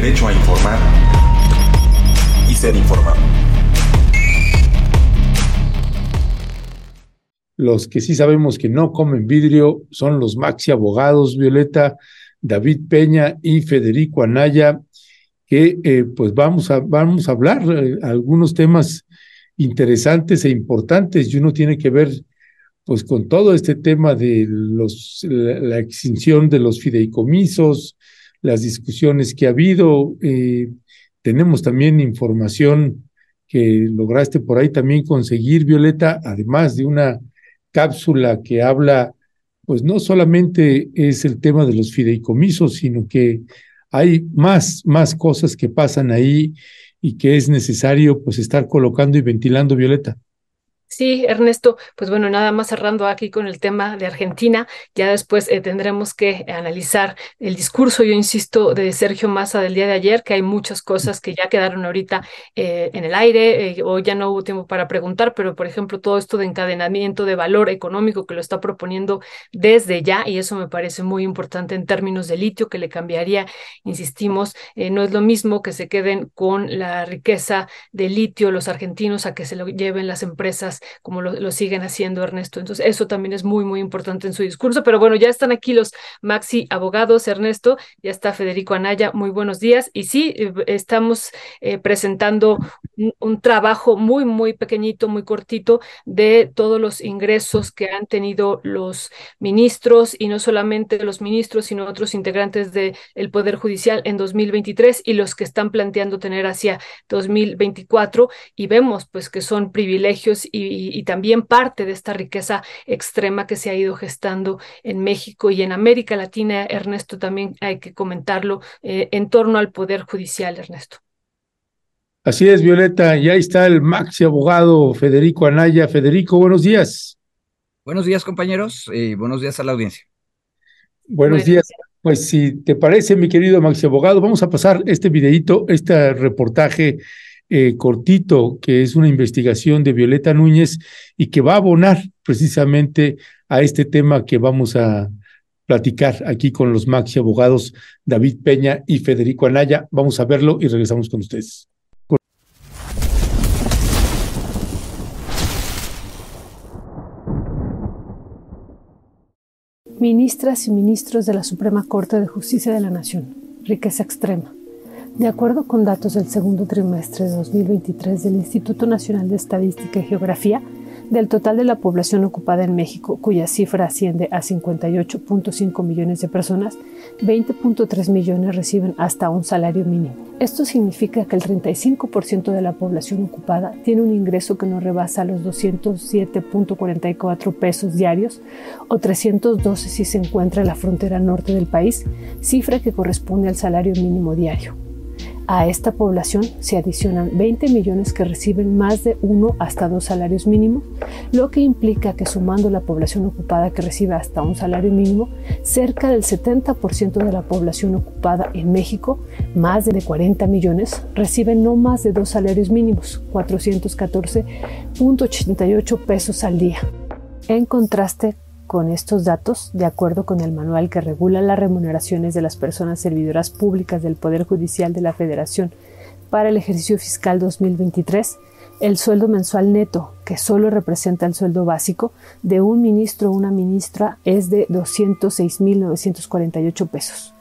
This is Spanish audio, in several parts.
derecho a informar y ser informado. Los que sí sabemos que no comen vidrio son los maxi abogados, Violeta, David Peña y Federico Anaya, que eh, pues vamos a, vamos a hablar eh, algunos temas interesantes e importantes y uno tiene que ver pues con todo este tema de los, la, extinción de los fideicomisos, las discusiones que ha habido. Eh, tenemos también información que lograste por ahí también conseguir, Violeta, además de una cápsula que habla, pues no solamente es el tema de los fideicomisos, sino que hay más, más cosas que pasan ahí y que es necesario pues estar colocando y ventilando, Violeta. Sí, Ernesto, pues bueno, nada más cerrando aquí con el tema de Argentina, ya después eh, tendremos que analizar el discurso, yo insisto, de Sergio Massa del día de ayer, que hay muchas cosas que ya quedaron ahorita eh, en el aire, eh, o ya no hubo tiempo para preguntar, pero por ejemplo, todo esto de encadenamiento de valor económico que lo está proponiendo desde ya, y eso me parece muy importante en términos de litio, que le cambiaría, insistimos, no es lo mismo que se queden con la riqueza de litio los argentinos a que se lo lleven las empresas como lo, siguen haciendo Ernesto. Entonces, eso también es muy, muy importante en su discurso. Pero bueno, ya están aquí los Maxi abogados, Ernesto, ya está Federico Anaya, muy buenos días. Y sí, eh, estamos eh, presentando un, trabajo muy, muy pequeñito, muy cortito de todos los ingresos que han tenido los ministros y no solamente los ministros, sino otros integrantes del Poder Judicial en 2023 y los que están planteando tener hacia 2024. Y vemos pues que son privilegios y y, también parte de esta riqueza extrema que se ha ido gestando en México y en América Latina. Ernesto, también hay que comentarlo eh, en torno al Poder Judicial, Ernesto. Así es, Violeta, y ahí está el maxi abogado Federico Anaya. Federico, buenos días. Buenos días, compañeros, y buenos días a la audiencia. Buenos, días. Pues si te parece, mi querido maxi abogado, vamos a pasar este videito, este reportaje eh, cortito, que es una investigación de Violeta Núñez y que va a abonar precisamente a este tema que vamos a platicar aquí con los maxi abogados David Peña y Federico Anaya. Vamos a verlo y regresamos con ustedes. Ministras y ministros de la Suprema Corte de Justicia de la Nación. Riqueza extrema. De acuerdo con datos del segundo trimestre de 2023 del Instituto Nacional de Estadística y Geografía, del total de la población ocupada en México, cuya cifra asciende a 58.5 millones de personas, 20.3 millones reciben hasta un salario mínimo. Esto significa que el 35% de la población ocupada tiene un ingreso que no rebasa los 207.44 pesos diarios o 312 si se encuentra en la frontera norte del país, cifra que corresponde al salario mínimo diario. A esta población se adicionan 20 millones que reciben más de uno hasta dos salarios mínimos, lo que implica que sumando la población ocupada que recibe hasta un salario mínimo, cerca del 70% de la población ocupada en México, más de 40 millones, reciben no más de dos salarios mínimos, 414.88 pesos al día. En contraste con estos datos, de acuerdo con el manual que regula las remuneraciones de las personas servidoras públicas del Poder Judicial de la Federación para el ejercicio fiscal 2023, el sueldo mensual neto, que solo representa el sueldo básico, de un ministro o una ministra es de 206.948 pesos.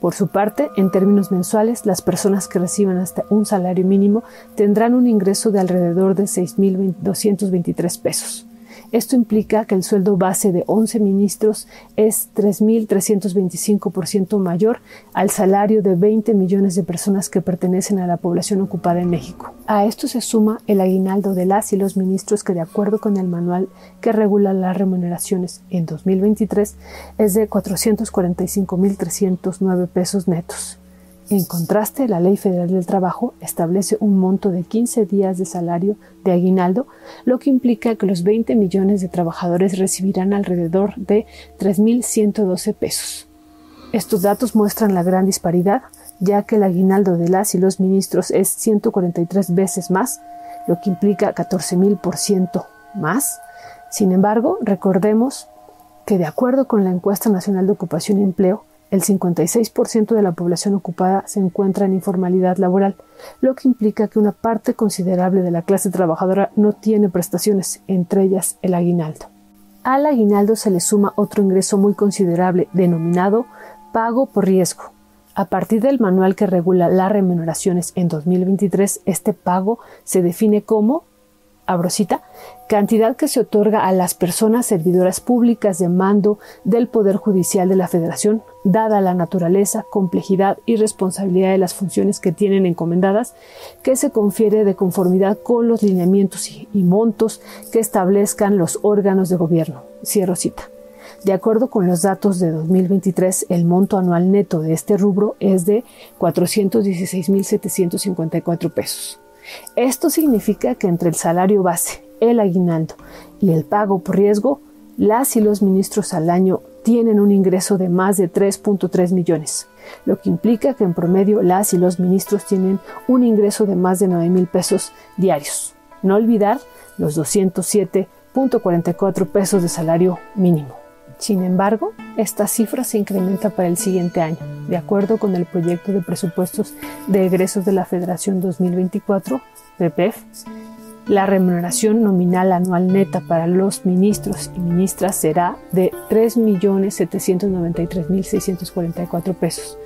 Por su parte, en términos mensuales, las personas que reciban hasta un salario mínimo tendrán un ingreso de alrededor de 6.223 pesos. Esto implica que el sueldo base de 11 ministros es 3.325% mayor al salario de 20 millones de personas que pertenecen a la población ocupada en México. A esto se suma el aguinaldo de las y los ministros que de acuerdo con el manual que regula las remuneraciones en 2023 es de 445.309 pesos netos. En contraste, la Ley Federal del Trabajo establece un monto de 15 días de salario de aguinaldo, lo que implica que los 20 millones de trabajadores recibirán alrededor de 3.112 pesos. Estos datos muestran la gran disparidad, ya que el aguinaldo de las y los ministros es 143 veces más, lo que implica 14.000% más. Sin embargo, recordemos que de acuerdo con la Encuesta Nacional de Ocupación y Empleo, El 56% de la población ocupada se encuentra en informalidad laboral, lo que implica que una parte considerable de la clase trabajadora no tiene prestaciones, entre ellas el aguinaldo. Al aguinaldo se le suma otro ingreso muy considerable denominado pago por riesgo. A partir del manual que regula las remuneraciones en 2023, este pago se define como abrosita, cantidad que se otorga a las personas servidoras públicas de mando del Poder Judicial de la Federación, dada la naturaleza, complejidad y responsabilidad de las funciones que tienen encomendadas, que se confiere de conformidad con los lineamientos y, montos que establezcan los órganos de gobierno. Cierro cita. De acuerdo con los datos de 2023, el monto anual neto de este rubro es de 416.754 pesos. Esto significa que entre el salario base, el aguinaldo y el pago por riesgo, las y los ministros al año tienen un ingreso de más de 3.3 millones, lo que implica que en promedio las y los ministros tienen un ingreso de más de 9 mil pesos diarios. No olvidar los 207.44 pesos de salario mínimo. Sin embargo, esta cifra se incrementa para el siguiente año. De acuerdo con el proyecto de presupuestos de egresos de la Federación 2024, PPF, la remuneración nominal anual neta para los ministros y ministras será de 3.793.644 pesos,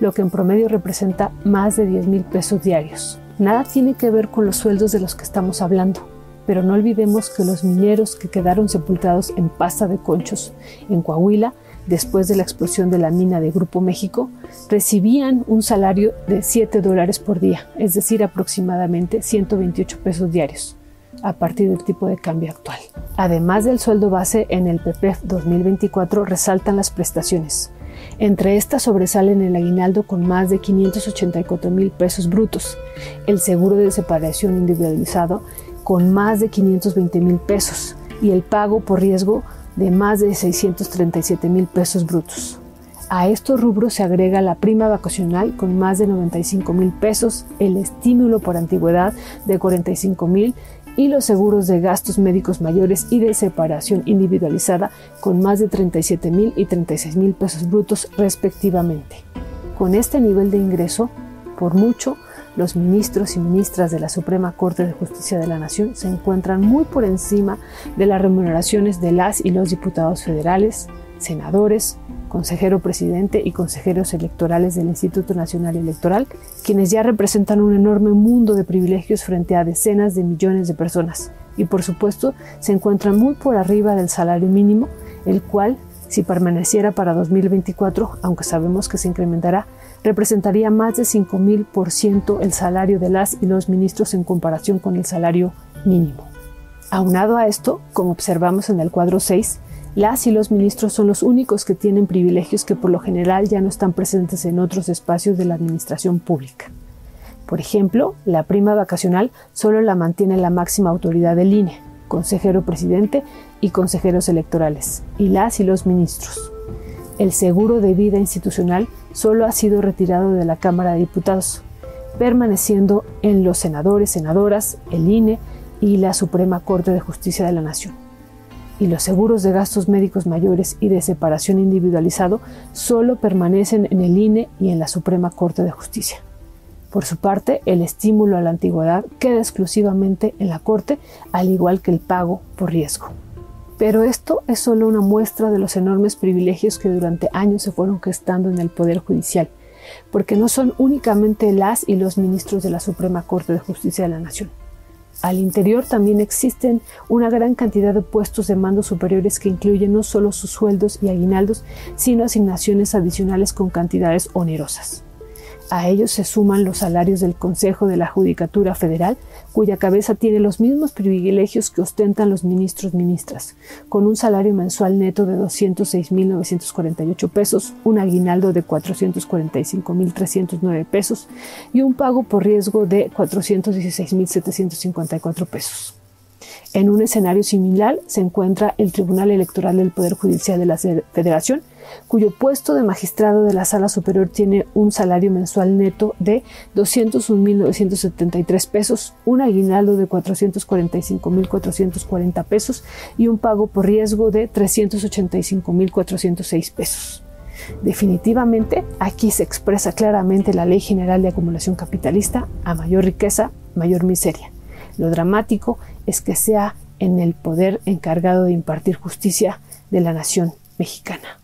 lo que en promedio representa más de 10.000 pesos diarios. Nada tiene que ver con los sueldos de los que estamos hablando pero no olvidemos que los mineros que quedaron sepultados en pasta de conchos en Coahuila después de la explosión de la mina de Grupo México recibían un salario de 7 dólares por día, es decir, aproximadamente 128 pesos diarios a partir del tipo de cambio actual. Además del sueldo base en el PPF 2024 resaltan las prestaciones. Entre estas sobresalen el aguinaldo con más de 584 mil pesos brutos, el seguro de separación individualizado con más de 520 mil pesos y el pago por riesgo de más de 637 mil pesos brutos. A estos rubros se agrega la prima vacacional con más de 95 mil pesos, el estímulo por antigüedad de 45 mil y los seguros de gastos médicos mayores y de separación individualizada con más de 37 mil y 36 mil pesos brutos respectivamente. Con este nivel de ingreso, por mucho, los ministros y ministras de la Suprema Corte de Justicia de la Nación se encuentran muy por encima de las remuneraciones de las y los diputados federales, senadores, consejero presidente y consejeros electorales del Instituto Nacional Electoral, quienes ya representan un enorme mundo de privilegios frente a decenas de millones de personas. Y por supuesto se encuentran muy por arriba del salario mínimo, el cual, si permaneciera para 2024, aunque sabemos que se incrementará, representaría más de 5.000% el salario de las y los ministros en comparación con el salario mínimo. Aunado a esto, como observamos en el cuadro 6, las y los ministros son los únicos que tienen privilegios que por lo general ya no están presentes en otros espacios de la administración pública. Por ejemplo, la prima vacacional solo la mantiene la máxima autoridad del INE, consejero presidente y consejeros electorales, y las y los ministros. El seguro de vida institucional solo ha sido retirado de la Cámara de Diputados, permaneciendo en los senadores, senadoras, el INE y la Suprema Corte de Justicia de la Nación. Y los seguros de gastos médicos mayores y de separación individualizado solo permanecen en el INE y en la Suprema Corte de Justicia. Por su parte, el estímulo a la antigüedad queda exclusivamente en la Corte, al igual que el pago por riesgo. Pero esto es solo una muestra de los enormes privilegios que durante años se fueron gestando en el Poder Judicial, porque no son únicamente las y los ministros de la Suprema Corte de Justicia de la Nación. Al interior también existen una gran cantidad de puestos de mando superiores que incluyen no solo sus sueldos y aguinaldos, sino asignaciones adicionales con cantidades onerosas. A ellos se suman los salarios del Consejo de la Judicatura Federal, cuya cabeza tiene los mismos privilegios que ostentan los ministros ministras, con un salario mensual neto de 206.948 pesos, un aguinaldo de 445.309 pesos y un pago por riesgo de 416.754 pesos. En un escenario similar se encuentra el Tribunal Electoral del Poder Judicial de la Federación, cuyo puesto de magistrado de la Sala Superior tiene un salario mensual neto de 201.973 pesos, un aguinaldo de 445.440 pesos y un pago por riesgo de 385.406 pesos. Definitivamente, aquí se expresa claramente la ley general de acumulación capitalista a mayor riqueza, mayor miseria. Lo dramático es que sea en el poder encargado de impartir justicia de la nación mexicana.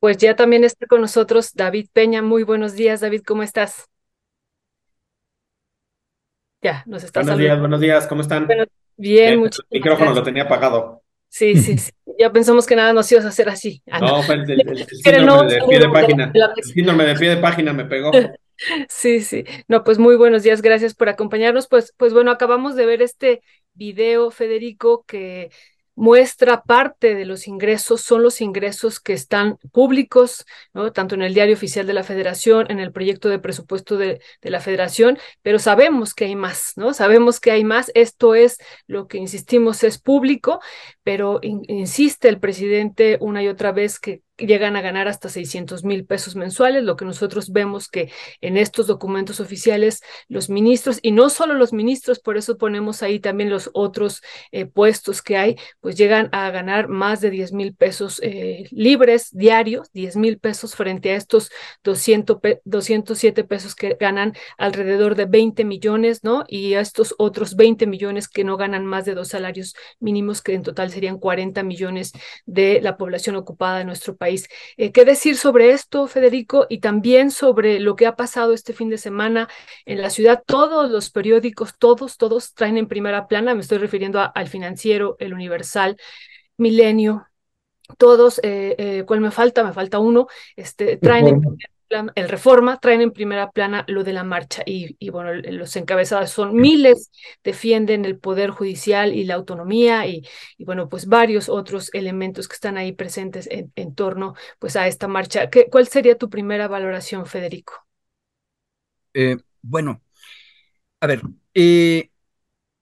Pues ya también está con nosotros David Peña. Muy buenos días, David, ¿cómo estás? Ya, nos está Buenos días, buenos días, ¿cómo están? Bueno, bien, Eh, muchas el micrófono gracias. lo tenía apagado. Sí, sí, sí. Ya pensamos que nada nos ibas a hacer así. Ah, no. El, el- síndrome de pie de página. El síndrome de pie de página me pegó. Sí, sí. No, pues muy buenos días, gracias por acompañarnos. Pues, pues bueno, acabamos de ver este video, Federico, que muestra parte de los ingresos, son los ingresos que están públicos, ¿no? Tanto en el diario oficial de la Federación, en el proyecto de presupuesto de, de la Federación, pero sabemos que hay más, ¿no? Sabemos que hay más. Esto es lo que insistimos, es público, pero in- insiste el presidente una y otra vez que llegan a ganar hasta 600 mil pesos mensuales, lo que nosotros vemos que en estos documentos oficiales los ministros, y no solo los ministros, por eso ponemos ahí también los otros eh, puestos que hay, pues llegan a ganar más de 10 mil pesos eh, libres diarios, 10 mil pesos frente a estos 200 pe 207 pesos que ganan alrededor de 20 millones, ¿no? Y a estos otros 20 millones que no ganan más de dos salarios mínimos, que en total serían 40 millones de la población ocupada de nuestro país. Eh, ¿Qué decir sobre esto, Federico? Y también sobre lo que ha pasado este fin de semana en la ciudad. Todos los periódicos, todos, todos traen en primera plana, me estoy refiriendo a- al financiero, el Universal, Milenio, todos, eh, eh, ¿cuál me falta? Me falta uno, este, traen en primera el Reforma, traen en primera plana lo de la marcha y, bueno, los encabezados son miles, defienden el poder judicial y la autonomía y, bueno, pues varios otros elementos que están ahí presentes en, en torno pues a esta marcha. ¿Qué, cuál sería tu primera valoración, Federico? Eh, bueno, a ver, eh,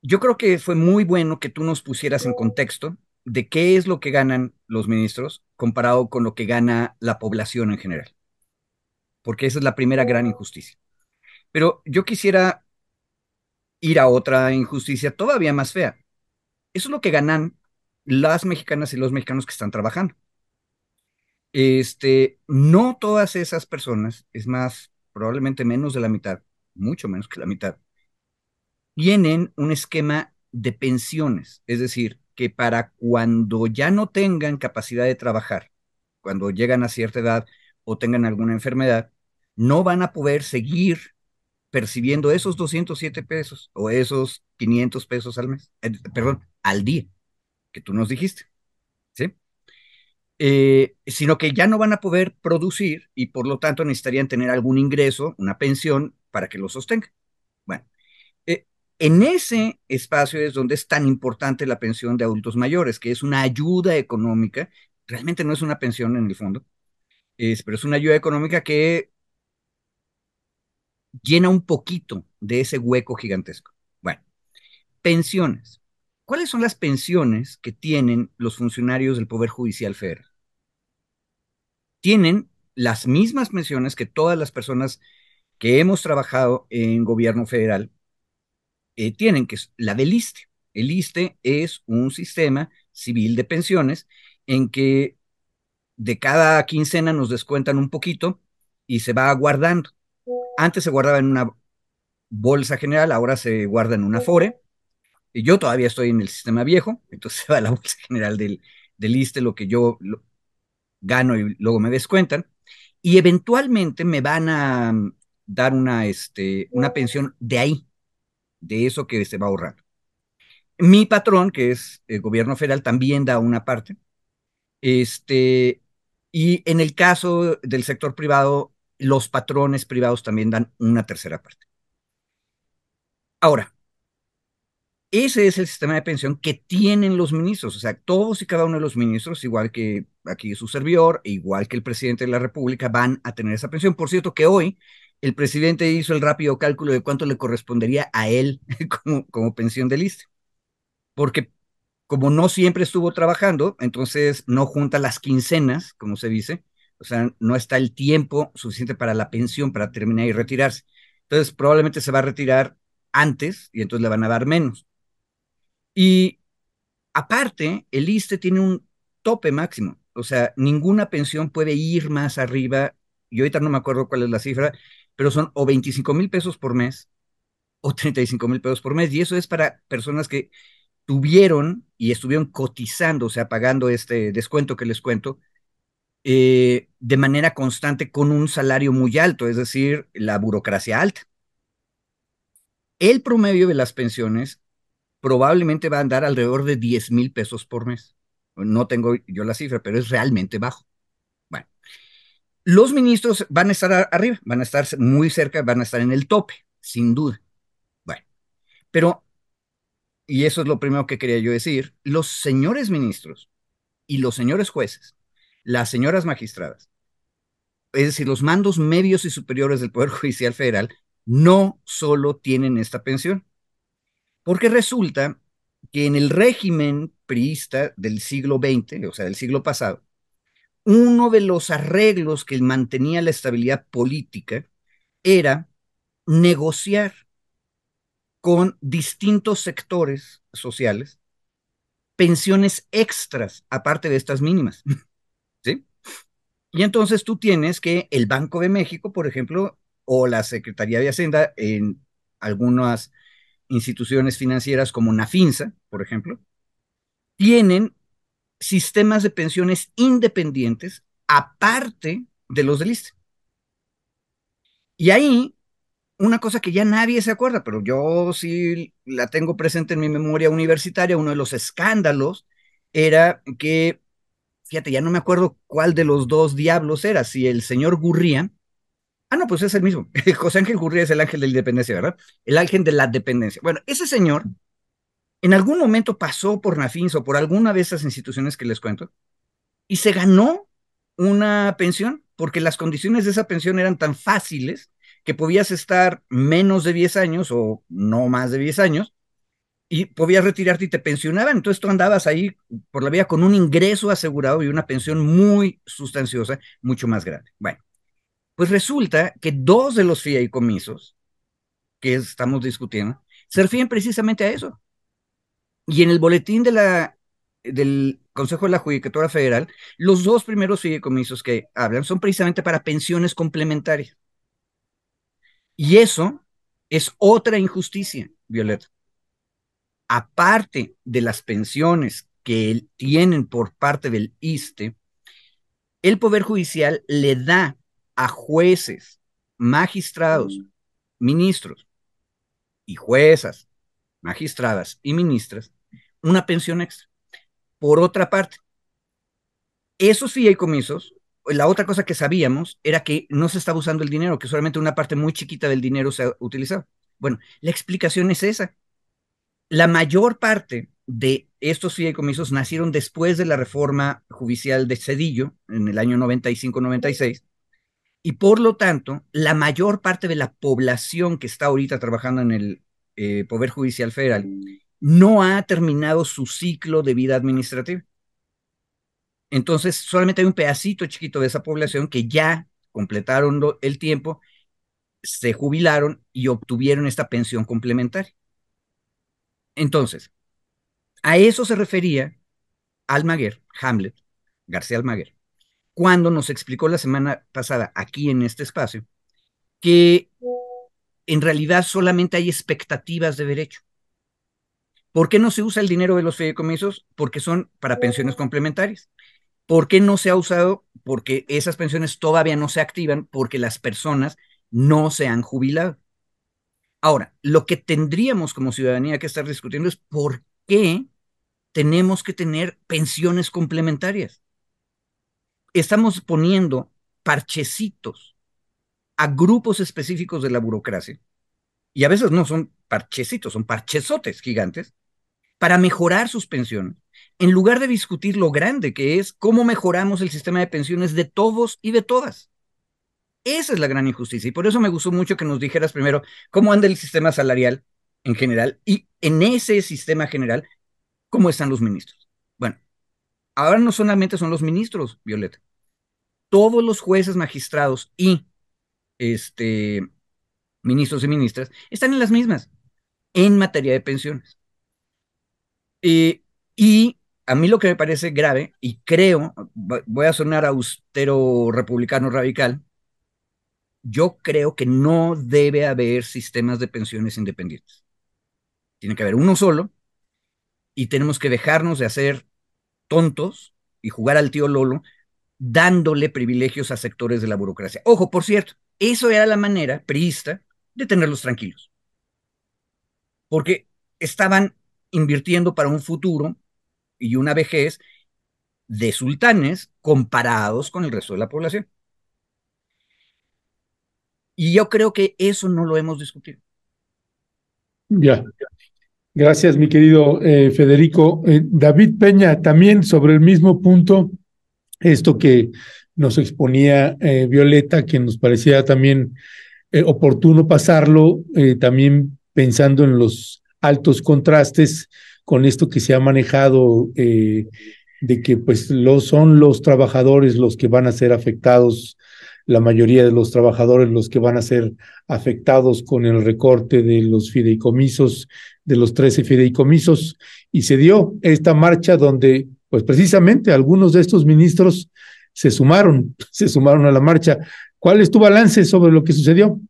yo creo que fue muy bueno que tú nos pusieras en contexto de qué es lo que ganan los ministros comparado con lo que gana la población en general, porque esa es la primera gran injusticia. Pero yo quisiera ir a otra injusticia todavía más fea. Eso es lo que ganan las mexicanas y los mexicanos que están trabajando. Este, no todas esas personas, es más, probablemente menos de la mitad, mucho menos que la mitad, tienen un esquema de pensiones, es decir, que para cuando ya no tengan capacidad de trabajar, cuando llegan a cierta edad o tengan alguna enfermedad, no van a poder seguir percibiendo esos 207 pesos o esos 500 pesos al mes, eh, perdón, al día, que tú nos dijiste, ¿sí? Eh, sino que ya no van a poder producir y por lo tanto necesitarían tener algún ingreso, una pensión para que lo sostenga. Bueno, eh, en ese espacio es donde es tan importante la pensión de adultos mayores, que es una ayuda económica, realmente no es una pensión en el fondo, es, pero es una ayuda económica que llena un poquito de ese hueco gigantesco. Bueno, pensiones. ¿Cuáles son las pensiones que tienen los funcionarios del Poder Judicial Federal? Tienen las mismas pensiones que todas las personas que hemos trabajado en gobierno federal eh, tienen, que es la del ISTE. El ISTE es un sistema civil de pensiones en que de cada quincena nos descuentan un poquito y se va guardando. Antes se guardaba en una bolsa general, ahora se guarda en una FORE. Y yo todavía estoy en el sistema viejo, entonces se va a la bolsa general del, del ISTE, lo que yo gano y luego me descuentan. Y eventualmente me van a mm, dar una, este, una pensión de ahí, de eso que se va ahorrando. Mi patrón, que es el gobierno federal, también da una parte. Este, y en el caso del sector privado, los patrones privados también dan una tercera parte. Ahora, ese es el sistema de pensión que tienen los ministros, o sea, todos y cada uno de los ministros, igual que aquí su servidor, igual que el presidente de la República, van a tener esa pensión. Por cierto, que hoy el presidente hizo el rápido cálculo de cuánto le correspondería a él como, como pensión de lista, porque como no siempre estuvo trabajando, entonces no junta las quincenas, como se dice, O sea, no está el tiempo suficiente para la pensión para terminar y retirarse. Entonces, probablemente se va a retirar antes y entonces le van a dar menos. Y aparte, el ISTE tiene un tope máximo. O sea, ninguna pensión puede ir más arriba. Y ahorita no me acuerdo cuál es la cifra, pero son o 25 mil pesos por mes o 35 mil pesos por mes. Y eso es para personas que tuvieron y estuvieron cotizando, o sea, pagando este descuento que les cuento, eh, de manera constante con un salario muy alto, es decir, la burocracia alta. El promedio de las pensiones probablemente va a andar alrededor de 10 mil pesos por mes. No tengo yo la cifra, pero es realmente bajo. Bueno, los ministros van a estar arriba, van a estar muy cerca, van a estar en el tope, sin duda. Bueno, pero, y eso es lo primero que quería yo decir, los señores ministros y los señores jueces, las señoras magistradas, es decir, los mandos medios y superiores del Poder Judicial Federal, no solo tienen esta pensión, porque resulta que en el régimen priista del siglo XX, o sea, del siglo pasado, uno de los arreglos que mantenía la estabilidad política era negociar con distintos sectores sociales pensiones extras aparte de estas mínimas. Y entonces tú tienes que el Banco de México, por ejemplo, o la Secretaría de Hacienda en algunas instituciones financieras como Nafinsa, por ejemplo, tienen sistemas de pensiones independientes aparte de los del ISTE. Y ahí, una cosa que ya nadie se acuerda, pero yo sí la tengo presente en mi memoria universitaria, uno de los escándalos era que, fíjate, ya no me acuerdo cuál de los dos diablos era, si el señor Gurría, ah, no, pues es el mismo, José Ángel Gurría es el ángel de la independencia, ¿verdad? El ángel de la dependencia. Bueno, ese señor en algún momento pasó por Nafins o por alguna de esas instituciones que les cuento y se ganó una pensión porque las condiciones de esa pensión eran tan fáciles que podías estar menos de 10 años o no más de 10 años y podías retirarte y te pensionaban. Entonces tú andabas ahí por la vía con un ingreso asegurado y una pensión muy sustanciosa, mucho más grande. Bueno, pues resulta que dos de los fideicomisos que estamos discutiendo se refieren precisamente a eso. Y en el boletín de la, del Consejo de la Judicatura Federal, los dos primeros fideicomisos que hablan son precisamente para pensiones complementarias. Y eso es otra injusticia, Violeta. Aparte de las pensiones que tienen por parte del ISTE, el Poder Judicial le da a jueces, magistrados, ministros y juezas, magistradas y ministras una pensión extra. Por otra parte, esos fideicomisos, la otra cosa que sabíamos era que no se estaba usando el dinero, que solamente una parte muy chiquita del dinero se ha utilizado. Bueno, la explicación es esa. La mayor parte de estos fideicomisos nacieron después de la reforma judicial de Cedillo, en el año 95-96, y por lo tanto, la mayor parte de la población que está ahorita trabajando en el eh, Poder Judicial Federal no ha terminado su ciclo de vida administrativa. Entonces, solamente hay un pedacito chiquito de esa población que ya completaron el tiempo, se jubilaron y obtuvieron esta pensión complementaria. Entonces, a eso se refería Almaguer, Hamlet, García Almaguer, cuando nos explicó la semana pasada aquí en este espacio que en realidad solamente hay expectativas de derecho. ¿Por qué no se usa el dinero de los fideicomisos? Porque son para pensiones complementarias. ¿Por qué no se ha usado? Porque esas pensiones todavía no se activan porque las personas no se han jubilado. Ahora, lo que tendríamos como ciudadanía que estar discutiendo es por qué tenemos que tener pensiones complementarias. Estamos poniendo parchecitos a grupos específicos de la burocracia, y a veces no son parchecitos, son parchezotes gigantes, para mejorar sus pensiones, en lugar de discutir lo grande que es cómo mejoramos el sistema de pensiones de todos y de todas. Esa es la gran injusticia y por eso me gustó mucho que nos dijeras primero cómo anda el sistema salarial en general y en ese sistema general, cómo están los ministros. Bueno, ahora no solamente son los ministros, Violeta. todos los jueces, magistrados y este, ministros y ministras están en las mismas en materia de pensiones. Eh, y a mí lo que me parece grave, y creo, voy a sonar austero republicano radical, yo creo que no debe haber sistemas de pensiones independientes. Tiene que haber uno solo y tenemos que dejarnos de hacer tontos y jugar al tío Lolo dándole privilegios a sectores de la burocracia. Ojo, por cierto, eso era la manera priista de tenerlos tranquilos. Porque estaban invirtiendo para un futuro y una vejez de sultanes comparados con el resto de la población. Y yo creo que eso no lo hemos discutido. Ya. Gracias, mi querido eh, Federico. Eh, David Peña, también sobre el mismo punto, esto que nos exponía eh, Violeta, que nos parecía también oportuno pasarlo, también pensando en los altos contrastes con esto que se ha manejado de que pues lo, son los trabajadores los que van a ser afectados la mayoría de los trabajadores los que van a ser afectados con el recorte de los fideicomisos, de los 13 fideicomisos, y se dio esta marcha donde, pues precisamente, algunos de estos ministros se sumaron, se sumaron a la marcha. ¿Cuál es tu balance sobre lo que sucedió?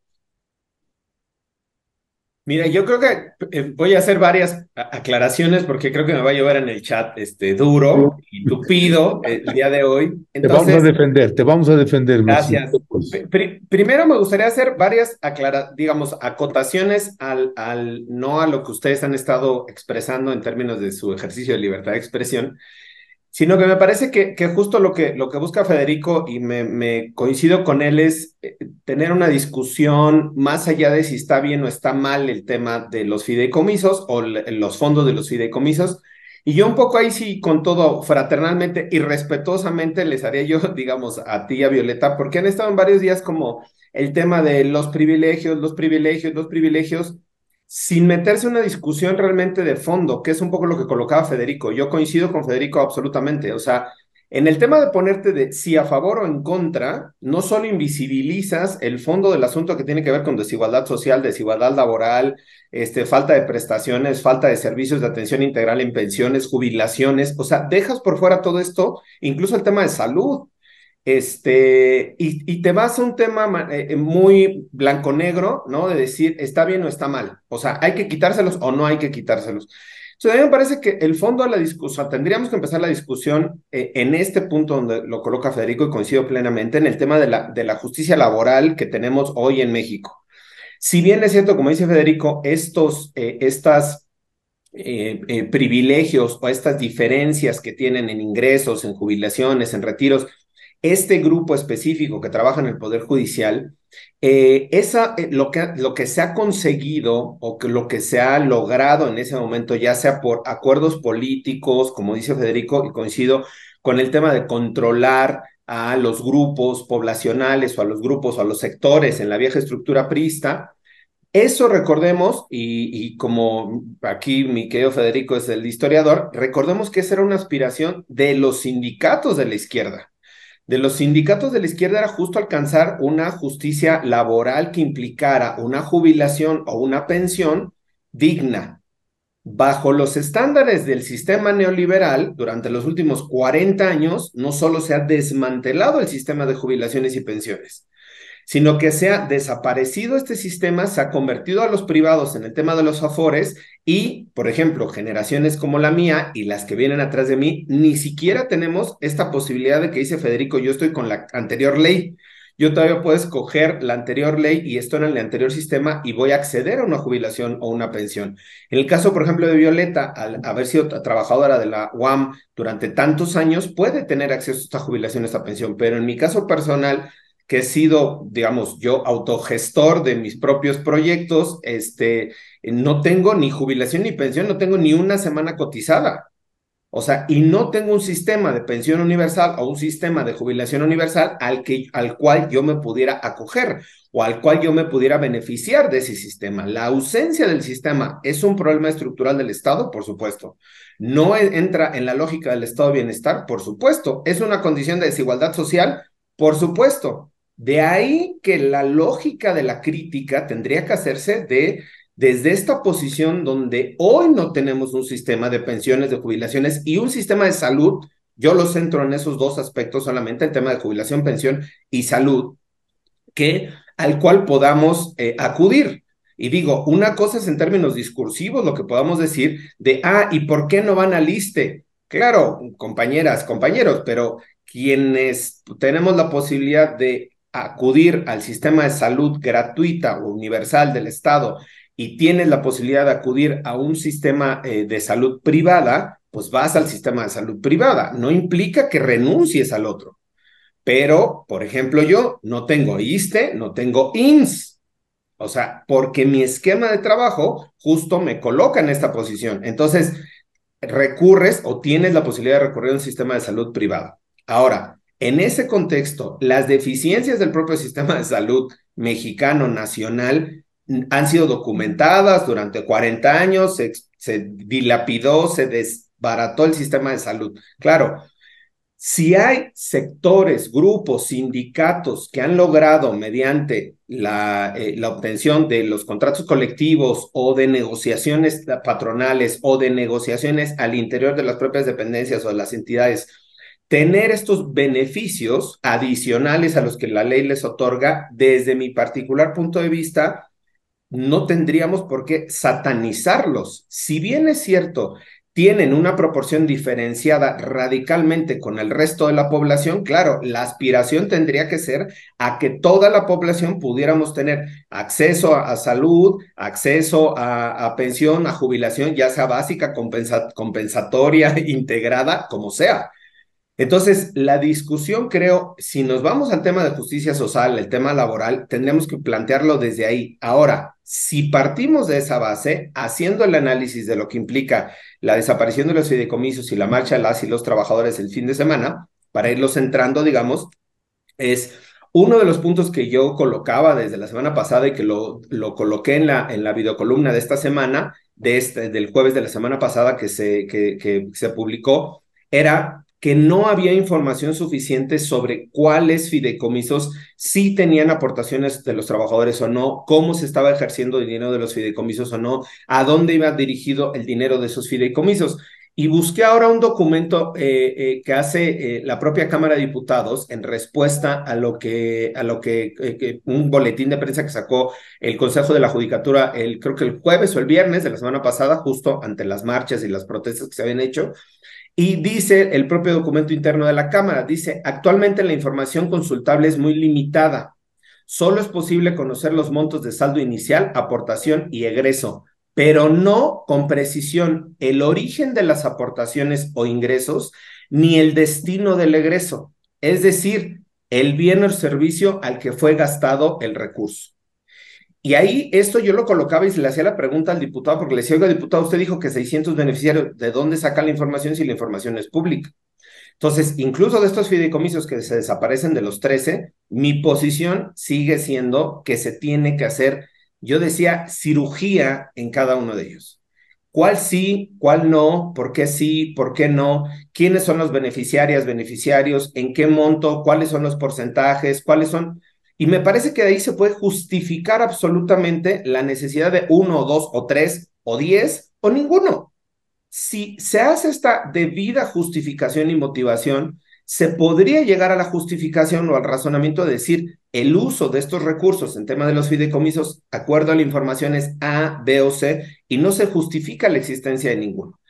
Mira, yo creo que eh, voy a hacer varias aclaraciones porque creo que me va a llevar en el chat este, duro y tupido el día de hoy. te vamos a defender, te vamos a defender. Gracias. primero me gustaría hacer varias, digamos, acotaciones al, al, no a lo que ustedes han estado expresando en términos de su ejercicio de libertad de expresión, sino que me parece que, que justo lo que, lo que busca Federico, y me, coincido con él, es eh, tener una discusión más allá de si está bien o está mal el tema de los fideicomisos o los fondos de los fideicomisos. Y yo un poco ahí sí, con todo fraternalmente y respetuosamente, les haría yo, digamos, a ti y a Violeta, porque han estado en varios días como el tema de los privilegios, los privilegios, los privilegios, sin meterse en una discusión realmente de fondo, que es un poco lo que colocaba Federico. Yo coincido con Federico absolutamente. O sea, en el tema de ponerte de si a favor o en contra, no solo invisibilizas el fondo del asunto que tiene que ver con desigualdad social, desigualdad laboral, este, falta de prestaciones, falta de servicios de atención integral en pensiones, jubilaciones, o sea, dejas por fuera todo esto, incluso el tema de salud. Este, y, y te vas a un tema eh, eh, muy blanco-negro, ¿no? De decir, está bien o está mal. O sea, hay que quitárselos o no hay que quitárselos. Entonces, a mí me parece que el fondo de la discusión, tendríamos que empezar la discusión eh, en este punto donde lo coloca Federico y coincido plenamente en el tema de la, de la justicia laboral que tenemos hoy en México. Si bien es cierto, como dice Federico, estos, estas privilegios o estas diferencias que tienen en ingresos, en jubilaciones, en retiros, este grupo específico que trabaja en el Poder Judicial, eh, esa, eh, lo, que, lo que se ha conseguido o que lo que se ha logrado en ese momento, ya sea por acuerdos políticos, como dice Federico, y coincido con el tema de controlar a los grupos poblacionales o a los grupos o a los sectores en la vieja estructura prista, eso recordemos, y, y, como aquí mi querido Federico es el historiador, recordemos que esa era una aspiración de los sindicatos de la izquierda de los sindicatos de la izquierda era justo alcanzar una justicia laboral que implicara una jubilación o una pensión digna. Bajo los estándares del sistema neoliberal, durante los últimos 40 años, no solo se ha desmantelado el sistema de jubilaciones y pensiones, sino que se ha desaparecido este sistema, se ha convertido a los privados en el tema de los afores y, por ejemplo, generaciones como la mía y las que vienen atrás de mí, ni siquiera tenemos esta posibilidad de que dice Federico, yo estoy con la anterior ley. Yo todavía puedo escoger la anterior ley y esto en el anterior sistema y voy a acceder a una jubilación o una pensión. En el caso, por ejemplo, de Violeta, al haber sido trabajadora de la UAM durante tantos años, puede tener acceso a esta jubilación, a esta pensión, pero en mi caso personal, que he sido, digamos, yo autogestor de mis propios proyectos, este, no tengo ni jubilación ni pensión, no tengo ni una semana cotizada. O sea, y no tengo un sistema de pensión universal o un sistema de jubilación universal al, que, al cual yo me pudiera acoger o al cual yo me pudiera beneficiar de ese sistema. La ausencia del sistema es un problema estructural del Estado, por supuesto. No entra en la lógica del Estado de bienestar, por supuesto. Es una condición de desigualdad social, Por supuesto, de ahí que la lógica de la crítica tendría que hacerse de desde esta posición donde hoy no tenemos un sistema de pensiones, de jubilaciones y un sistema de salud, yo lo centro en esos dos aspectos solamente, el tema de jubilación, pensión y salud, que al cual podamos eh, acudir. Y digo, una cosa es en términos discursivos lo que podamos decir de, ah, ¿y por qué no van al ISTE? Claro, compañeras, compañeros, pero quienes tenemos la posibilidad de acudir al sistema de salud gratuita o universal del Estado y tienes la posibilidad de acudir a un sistema eh, de salud privada, pues vas al sistema de salud privada. No implica que renuncies al otro. Pero, por ejemplo, yo no tengo ISTE, no tengo INS. O sea, porque mi esquema de trabajo justo me coloca en esta posición. Entonces, recurres o tienes la posibilidad de recurrir a un sistema de salud privado. Ahora, en ese contexto, las deficiencias del propio sistema de salud mexicano nacional han sido documentadas durante 40 años, se, dilapidó, se desbarató el sistema de salud. Claro, si hay sectores, grupos, sindicatos que han logrado mediante la, eh, la, obtención de los contratos colectivos o de negociaciones patronales o de negociaciones al interior de las propias dependencias o de las entidades, tener estos beneficios adicionales a los que la ley les otorga, desde mi particular punto de vista, no tendríamos por qué satanizarlos. Si bien es cierto tienen una proporción diferenciada radicalmente con el resto de la población, claro, la aspiración tendría que ser a que toda la población pudiéramos tener acceso a, salud, acceso a, pensión, a jubilación, ya sea básica, compensatoria, integrada, como sea. Entonces, la discusión, creo, si nos vamos al tema de justicia social, el tema laboral, tendremos que plantearlo desde ahí. Ahora, si partimos de esa base, haciendo el análisis de lo que implica la desaparición de los fideicomisos y la marcha de las y los trabajadores el fin de semana, para irlos entrando, digamos, es uno de los puntos que yo colocaba desde la semana pasada y que lo, lo coloqué en la, en la videocolumna de esta semana, de este, del jueves de la semana pasada que se, que se publicó, era que no había información suficiente sobre cuáles fideicomisos sí tenían aportaciones de los trabajadores o no, cómo se estaba ejerciendo el dinero de los fideicomisos o no, a dónde iba dirigido el dinero de esos fideicomisos. Y busqué ahora un documento eh, eh, que hace eh, la propia Cámara de Diputados en respuesta a lo que, a lo que, un boletín de prensa que sacó el Consejo de la Judicatura, el, creo que el jueves o el viernes de la semana pasada, justo ante las marchas y las protestas que se habían hecho, y dice el propio documento interno de la Cámara, dice, actualmente la información consultable es muy limitada. Solo es posible conocer los montos de saldo inicial, aportación y egreso, pero no con precisión el origen de las aportaciones o ingresos ni el destino del egreso, es decir, el bien o servicio al que fue gastado el recurso. Y ahí esto yo lo colocaba y se le hacía la pregunta al diputado, porque le decía, oiga, diputado, usted dijo que 600 beneficiarios, ¿de dónde saca la información si la información es pública? Entonces, incluso de estos fideicomisos que se desaparecen de los 13, mi posición sigue siendo que se tiene que hacer, yo decía, cirugía en cada uno de ellos. ¿Cuál sí, cuál no? ¿Por qué sí? ¿Por qué no? ¿Quiénes son los beneficiarias, beneficiarios? ¿En qué monto? ¿Cuáles son los porcentajes? ¿Cuáles son? Y me parece que de ahí se puede justificar absolutamente la necesidad de uno o dos o tres o diez o ninguno. Si se hace esta debida justificación y motivación, se podría llegar a la justificación o al razonamiento de decir el uso de estos recursos en tema de los fideicomisos, acuerdo a la información es A, B o C, y no se justifica la existencia de ninguno.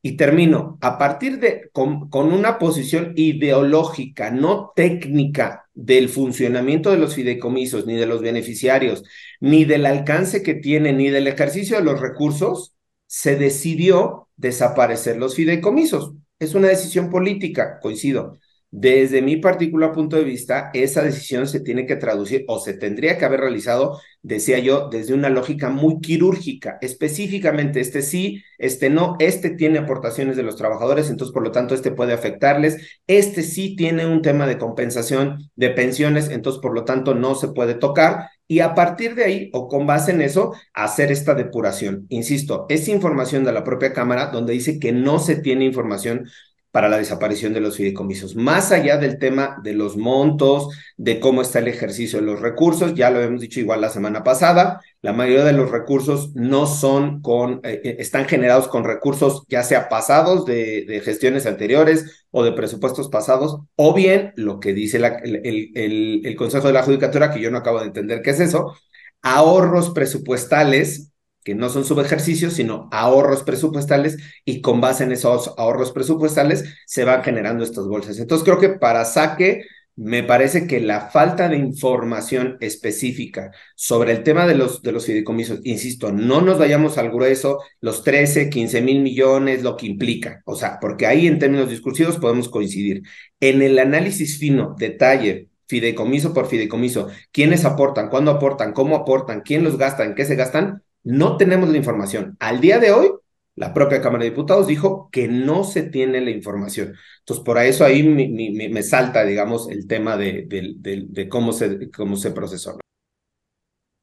Y termino, a partir de, con, una posición ideológica, no técnica del funcionamiento de los fideicomisos, ni de los beneficiarios, ni del alcance que tienen, ni del ejercicio de los recursos, se decidió desaparecer los fideicomisos. Es una decisión política, coincido. Desde mi particular punto de vista, esa decisión se tiene que traducir o se tendría que haber realizado, decía yo, desde una lógica muy quirúrgica, específicamente este sí, este no, este tiene aportaciones de los trabajadores, entonces por lo tanto este puede afectarles, este sí tiene un tema de compensación de pensiones, entonces por lo tanto no se puede tocar. Y a partir de ahí o con base en eso hacer esta depuración. Insisto, es información de la propia Cámara donde dice que no se tiene información para la desaparición de los fideicomisos. Más allá del tema de los montos, de cómo está el ejercicio de los recursos, ya lo hemos dicho igual la semana pasada, la mayoría de los recursos no son con, eh, eh, están generados con recursos ya sea pasados de, gestiones anteriores o de presupuestos pasados, o bien lo que dice el Consejo de la Judicatura, que yo no acabo de entender qué es eso, ahorros presupuestales que no son subejercicios, sino ahorros presupuestales y con base en esos ahorros presupuestales se van generando estas bolsas. Entonces creo que para saque me parece que la falta de información específica sobre el tema de los, de los fideicomisos, insisto, no nos vayamos al grueso, los 13, 15 mil millones, lo que implica, o sea, porque ahí en términos discursivos podemos coincidir. En el análisis fino, detalle, fideicomiso por fideicomiso, quiénes aportan, cuándo aportan, cómo aportan, quién los gasta, qué se gastan, no tenemos la información. Al día de hoy, la propia Cámara de Diputados dijo que no se tiene la información. Entonces, por eso ahí me, salta, digamos, el tema de, cómo, se, cómo se procesó.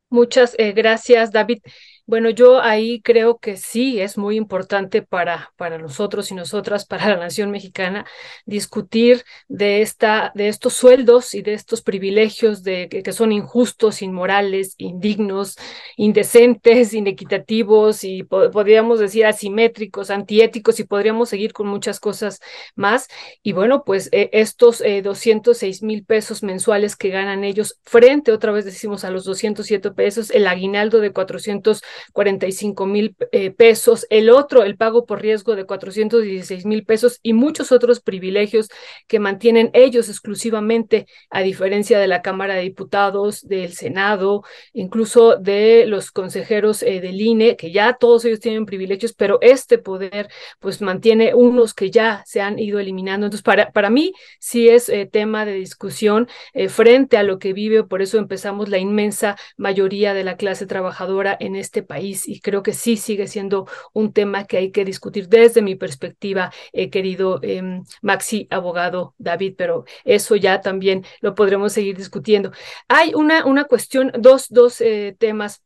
Muchas eh, gracias, David. Bueno, yo ahí creo que sí es muy importante para, para nosotros y nosotras, para la nación mexicana, discutir de, esta, de estos sueldos y de estos privilegios de, que, son injustos, inmorales, indignos, indecentes, inequitativos y podríamos decir asimétricos, antiéticos y podríamos seguir con muchas cosas más. Y bueno, pues eh, estos eh, 206 mil pesos mensuales que ganan ellos frente, otra vez decimos, a los 207 pesos, el aguinaldo de 400 45 mil eh, pesos, el otro, el pago por riesgo de 416 mil pesos y muchos otros privilegios que mantienen ellos exclusivamente, a diferencia de la Cámara de Diputados, del Senado, incluso de los consejeros eh, del INE, que ya todos ellos tienen privilegios, pero este poder pues mantiene unos que ya se han ido eliminando. Entonces, para, para mí sí es eh, tema de discusión frente a lo que vive, por eso empezamos la inmensa mayoría de la clase trabajadora en este país y creo que sí sigue siendo un tema que hay que discutir desde mi perspectiva, eh, querido eh, Maxi, abogado David, pero eso ya también lo podremos seguir discutiendo. Hay una, una cuestión, dos, dos eh, temas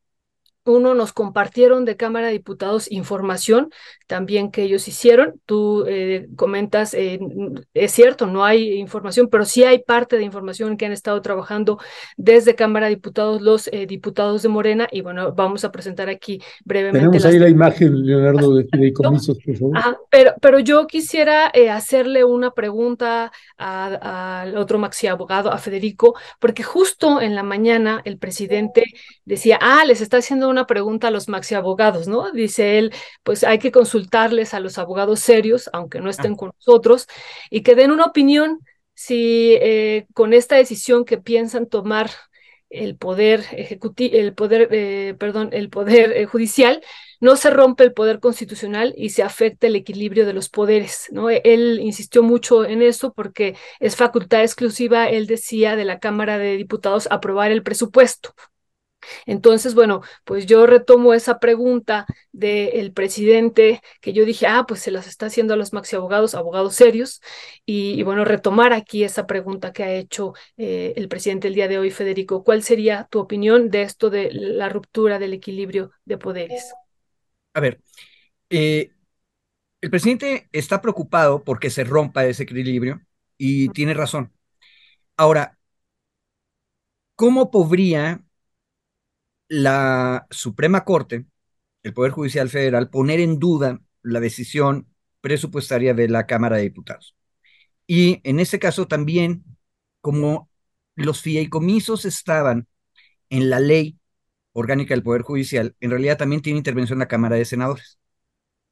uno, nos compartieron de Cámara de Diputados información también que ellos hicieron. Tú eh, comentas, eh, es cierto, no hay información, pero sí hay parte de información que han estado trabajando desde Cámara de Diputados los eh, diputados de Morena. Y bueno, vamos a presentar aquí brevemente. Tenemos ahí la imagen, Leonardo, de fideicomisos, por favor. Ajá, pero, pero yo quisiera hacerle una pregunta al otro maxi abogado, a Federico, porque justo en la mañana el presidente decía, ah, les está haciendo una pregunta a los maxi abogados, ¿no? Dice él, pues hay que consultarles a los abogados serios, aunque no estén con nosotros, y que den una opinión si eh, con esta decisión que piensan tomar el poder ejecutivo, el poder, eh, perdón, el poder eh, judicial, no se rompe el poder constitucional y se afecta el equilibrio de los poderes, ¿no? Él insistió mucho en eso porque es facultad exclusiva, él decía, de la Cámara de Diputados aprobar el presupuesto, entonces, bueno, pues yo retomo esa pregunta del presidente que yo dije, ah, pues se las está haciendo a los maxi abogados, abogados serios, y, bueno, retomar aquí esa pregunta que ha hecho eh, el presidente el día de hoy, Federico. ¿Cuál sería tu opinión de esto de la ruptura del equilibrio de poderes? A ver, eh, el presidente está preocupado porque se rompa ese equilibrio y tiene razón. Ahora, ¿cómo podría la Suprema Corte, el Poder Judicial Federal, poner en duda la decisión presupuestaria de la Cámara de Diputados. Y en este caso también, como los fideicomisos estaban en la ley orgánica del Poder Judicial, en realidad también tiene intervención la Cámara de Senadores.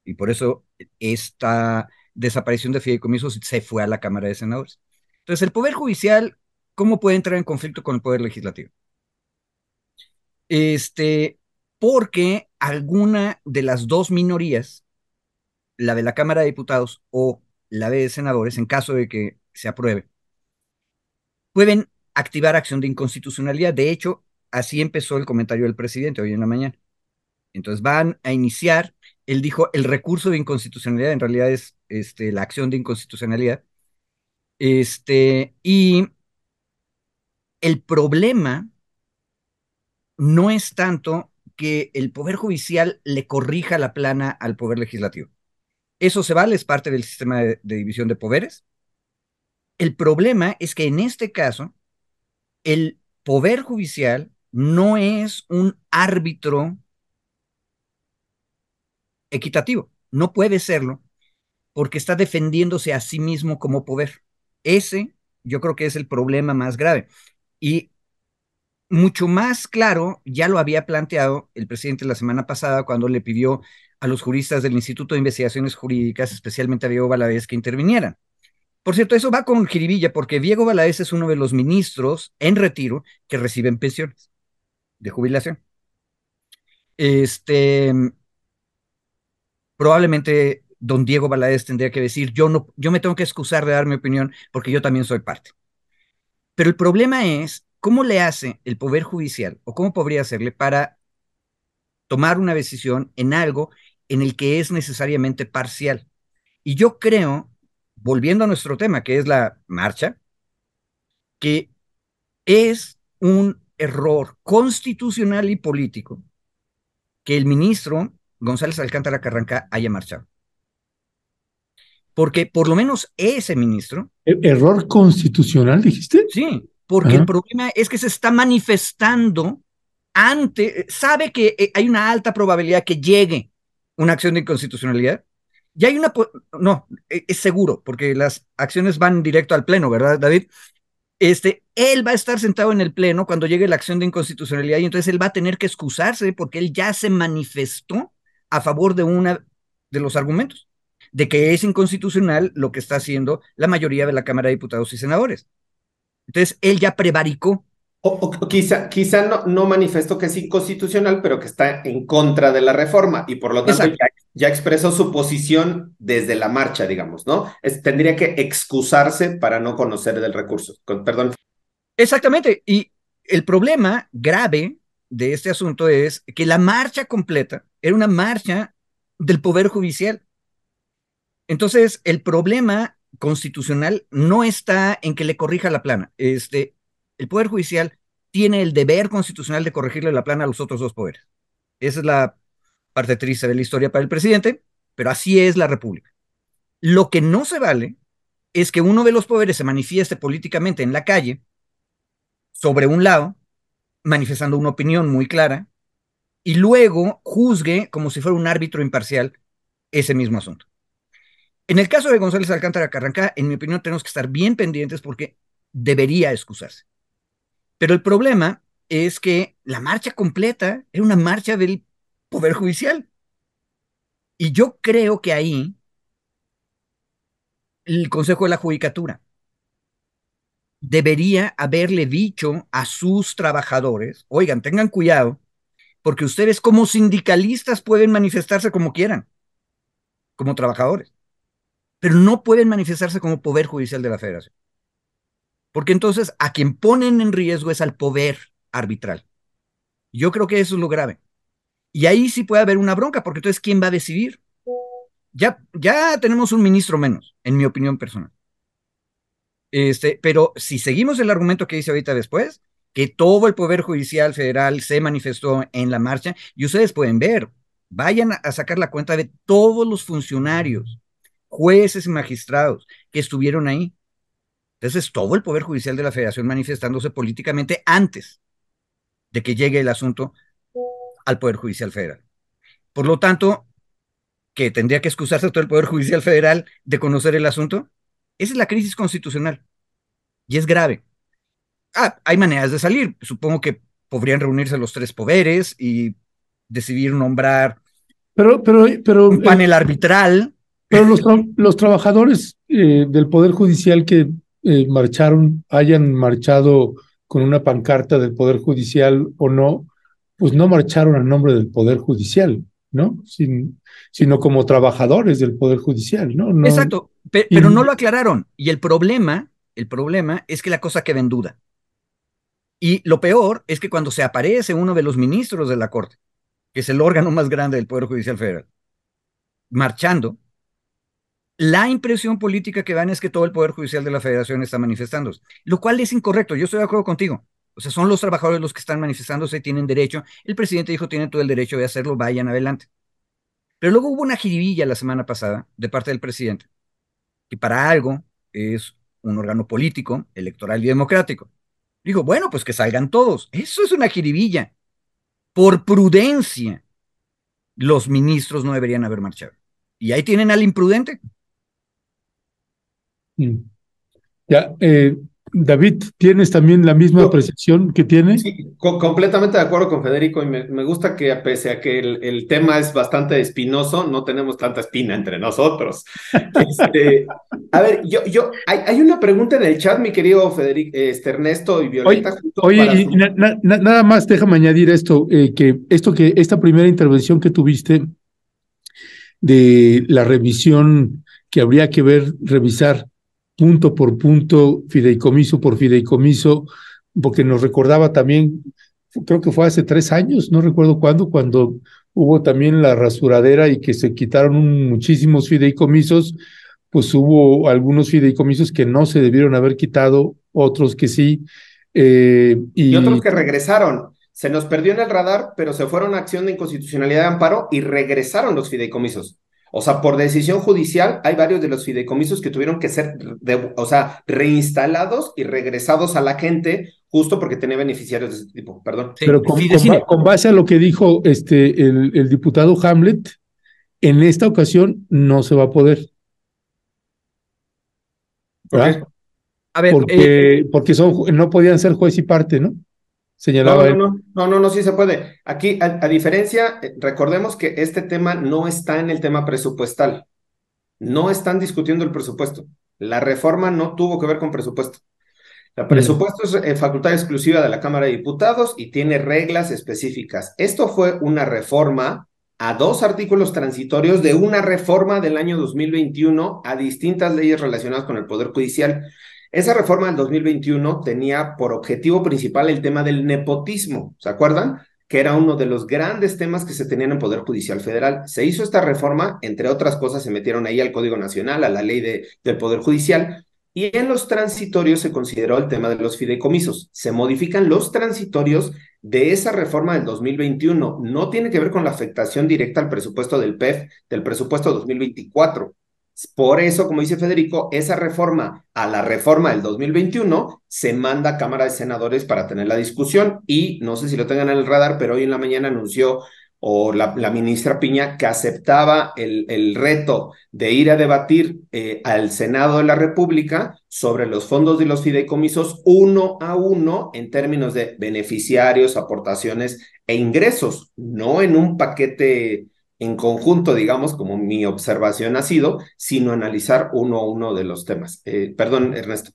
Y por eso esta desaparición de fideicomisos se fue a la Cámara de Senadores. Entonces, el Poder Judicial, ¿cómo puede entrar en conflicto con el Poder Legislativo? Este, porque alguna de las dos minorías, la de la Cámara de Diputados o la de senadores, en caso de que se apruebe, pueden activar acción de inconstitucionalidad. De hecho, así empezó el comentario del presidente hoy en la mañana. Entonces van a iniciar, él dijo, el recurso de inconstitucionalidad, en realidad es este, la acción de inconstitucionalidad. Este, y el problema no es tanto que el Poder Judicial le corrija la plana al Poder Legislativo. Eso se vale, es parte del sistema de, división de poderes. El problema es que en este caso, el poder judicial no es un árbitro equitativo, no puede serlo porque está defendiéndose a sí mismo como poder. Ese yo creo que es el problema más grave. Y mucho más claro ya lo había planteado el presidente la semana pasada cuando le pidió a los juristas del Instituto de Investigaciones Jurídicas, especialmente a Diego Valadez, que intervinieran. Por cierto, eso va con jiribilla, porque Diego Valadez es uno de los ministros en retiro que reciben pensiones de jubilación. Este, probablemente don Diego Valadez tendría que decir, yo, no, yo me tengo que excusar de dar mi opinión porque yo también soy parte. Pero el problema es, ¿cómo le hace el Poder Judicial o cómo podría hacerle para tomar una decisión en algo en el que es necesariamente parcial? Y yo creo, volviendo a nuestro tema, que es la marcha, que es un error constitucional y político que el ministro González Alcántara Carranca haya marchado. Porque por lo menos ese ministro. ¿E-, ¿Error constitucional, dijiste? Sí, porque el problema es que se está manifestando ante, sabe que eh, hay una alta probabilidad que llegue una acción de inconstitucionalidad. Y hay una, no, e-, es seguro, porque las acciones van directo al Pleno, ¿verdad, David? Este, él va a estar sentado en el Pleno cuando llegue la acción de inconstitucionalidad y entonces él va a tener que excusarse porque él ya se manifestó a favor de una de los argumentos de que es inconstitucional lo que está haciendo la mayoría de la Cámara de Diputados y Senadores. Entonces, él ya prevaricó. O, quizá, quizá no, no manifestó que es inconstitucional, pero que está en contra de la reforma y por lo tanto ya, expresó su posición desde la marcha, digamos, ¿no? tendría que excusarse para no conocer del recurso. perdón. Exactamente. Y el problema grave de este asunto es que la marcha completa era una marcha del Poder Judicial. Entonces, el problema constitucional no está en que le corrija la plana. Este, el Poder Judicial tiene el deber constitucional de corregirle la plana a los otros dos poderes. Esa es la parte triste de la historia para el presidente, pero así es la República. Lo que no se vale es que uno de los poderes se manifieste políticamente en la calle sobre un lado, manifestando una opinión muy clara, y luego juzgue como si fuera un árbitro imparcial ese mismo asunto. En el caso de González Alcántara Carranca, en mi opinión, tenemos que estar bien pendientes porque debería excusarse. Pero el problema es que la marcha completa era una marcha del Poder Judicial. Y yo creo que ahí el Consejo de la Judicatura debería haberle dicho a sus trabajadores, oigan, tengan cuidado, porque ustedes como sindicalistas pueden manifestarse como quieran, como trabajadores, pero no pueden manifestarse como poder judicial de la federación. Porque entonces a quien ponen en riesgo es al poder arbitral. Yo creo que eso es lo grave. Y ahí sí puede haber una bronca, porque entonces ¿quién va a decidir? Ya, ya tenemos un ministro menos, en mi opinión personal. Este, pero si seguimos el argumento que dice ahorita después, que todo el Poder Judicial Federal se manifestó en la marcha, y ustedes pueden ver, vayan a sacar la cuenta de todos los funcionarios, jueces y magistrados que estuvieron ahí. Entonces, todo el Poder Judicial de la Federación manifestándose políticamente antes de que llegue el asunto al Poder Judicial Federal. Por lo tanto, que tendría que excusarse todo el Poder Judicial Federal de conocer el asunto, esa es la crisis constitucional y es grave. Ah, hay maneras de salir. Supongo que podrían reunirse los tres poderes y decidir nombrar pero, pero, pero, un panel arbitral. Pero los, los trabajadores eh, del Poder Judicial que eh, marcharon, hayan marchado con una pancarta del Poder Judicial o no, pues no marcharon a nombre del Poder Judicial, ¿no? Sin, sino como trabajadores del Poder Judicial, ¿no? no Exacto, pero no lo aclararon. Y el problema, el problema es que la cosa queda en duda. Y lo peor es que cuando se aparece uno de los ministros de la Corte, que es el órgano más grande del Poder Judicial Federal, marchando, la impresión política que dan es que todo el Poder Judicial de la Federación está manifestándose, lo cual es incorrecto. Yo estoy de acuerdo contigo. O sea, son los trabajadores los que están manifestándose, tienen derecho. El presidente dijo, tienen todo el derecho de hacerlo, vayan adelante. Pero luego hubo una jiribilla la semana pasada de parte del presidente, que para algo es un órgano político, electoral y democrático. Digo, bueno, pues que salgan todos. Eso es una jiribilla. Por prudencia, los ministros no deberían haber marchado. Y ahí tienen al imprudente. Mm. Ya, eh, David, ¿tienes también la misma Yo- percepción que tiene? Sí, co- completamente de acuerdo con Federico y me, me gusta que pese a que el, el tema es bastante espinoso, no tenemos tanta espina entre nosotros. Este, a ver, yo, yo, hay, hay una pregunta en el chat, mi querido Federico, este, Ernesto y Violeta. Oye, para y su- na- na- na- nada más déjame añadir esto, eh, que esto que esta primera intervención que tuviste de la revisión que habría que ver, revisar punto por punto, fideicomiso por fideicomiso, porque nos recordaba también, creo que fue hace tres años, no recuerdo cuándo, cuando hubo también la rasuradera y que se quitaron muchísimos fideicomisos, pues hubo algunos fideicomisos que no se debieron haber quitado, otros que sí. eh, y, y otros que regresaron. Se nos perdió en el radar, pero se fueron a acción de inconstitucionalidad de amparo y regresaron los fideicomisos. O sea, por decisión judicial, hay varios de los fideicomisos que tuvieron que ser, de- o sea, reinstalados y regresados a la gente justo porque tenía beneficiarios de ese tipo. Perdón. Sí, Pero con, base a lo que dijo este, el, el diputado Hamlet, en esta ocasión no se va a poder. ¿verdad? Ok. A ver, eh, Porque, porque son, no podían ser juez y parte, ¿no? No, Señalaba no, él. no, no, no, no, sí se puede. Aquí, a, a diferencia, eh, recordemos que este tema no está en el tema presupuestal. No están discutiendo el presupuesto. La reforma no tuvo que ver con presupuesto. El presupuesto es eh, facultad exclusiva de la Cámara de Diputados y tiene reglas específicas. Esto fue una reforma a dos artículos transitorios de una reforma del año 2021 a distintas leyes relacionadas con el Poder Judicial. Esa reforma del 2021 tenía por objetivo principal el tema del nepotismo, ¿se acuerdan? Que era uno de los grandes temas que se tenían en Poder Judicial Federal. Se hizo esta reforma, entre otras cosas, se metieron ahí al Código Nacional, a la ley de, del Poder Judicial, y en los transitorios se consideró el tema de los fideicomisos. Se modifican los transitorios de esa reforma del 2021. No tiene que ver con la afectación directa al presupuesto del PEF del presupuesto 2024. Por eso, como dice Federico, esa reforma a la reforma del 2021 se manda a Cámara de Senadores para tener la discusión y no sé si lo tengan en el radar, pero hoy en la mañana anunció o la, ministra Piña que aceptaba el, el, reto de ir a debatir eh, al Senado de la República sobre los fondos de los fideicomisos uno a uno en términos de beneficiarios, aportaciones e ingresos, no en un paquete en conjunto, digamos, como mi observación ha sido, sino analizar uno a uno de los temas. Eh, perdón, Ernesto.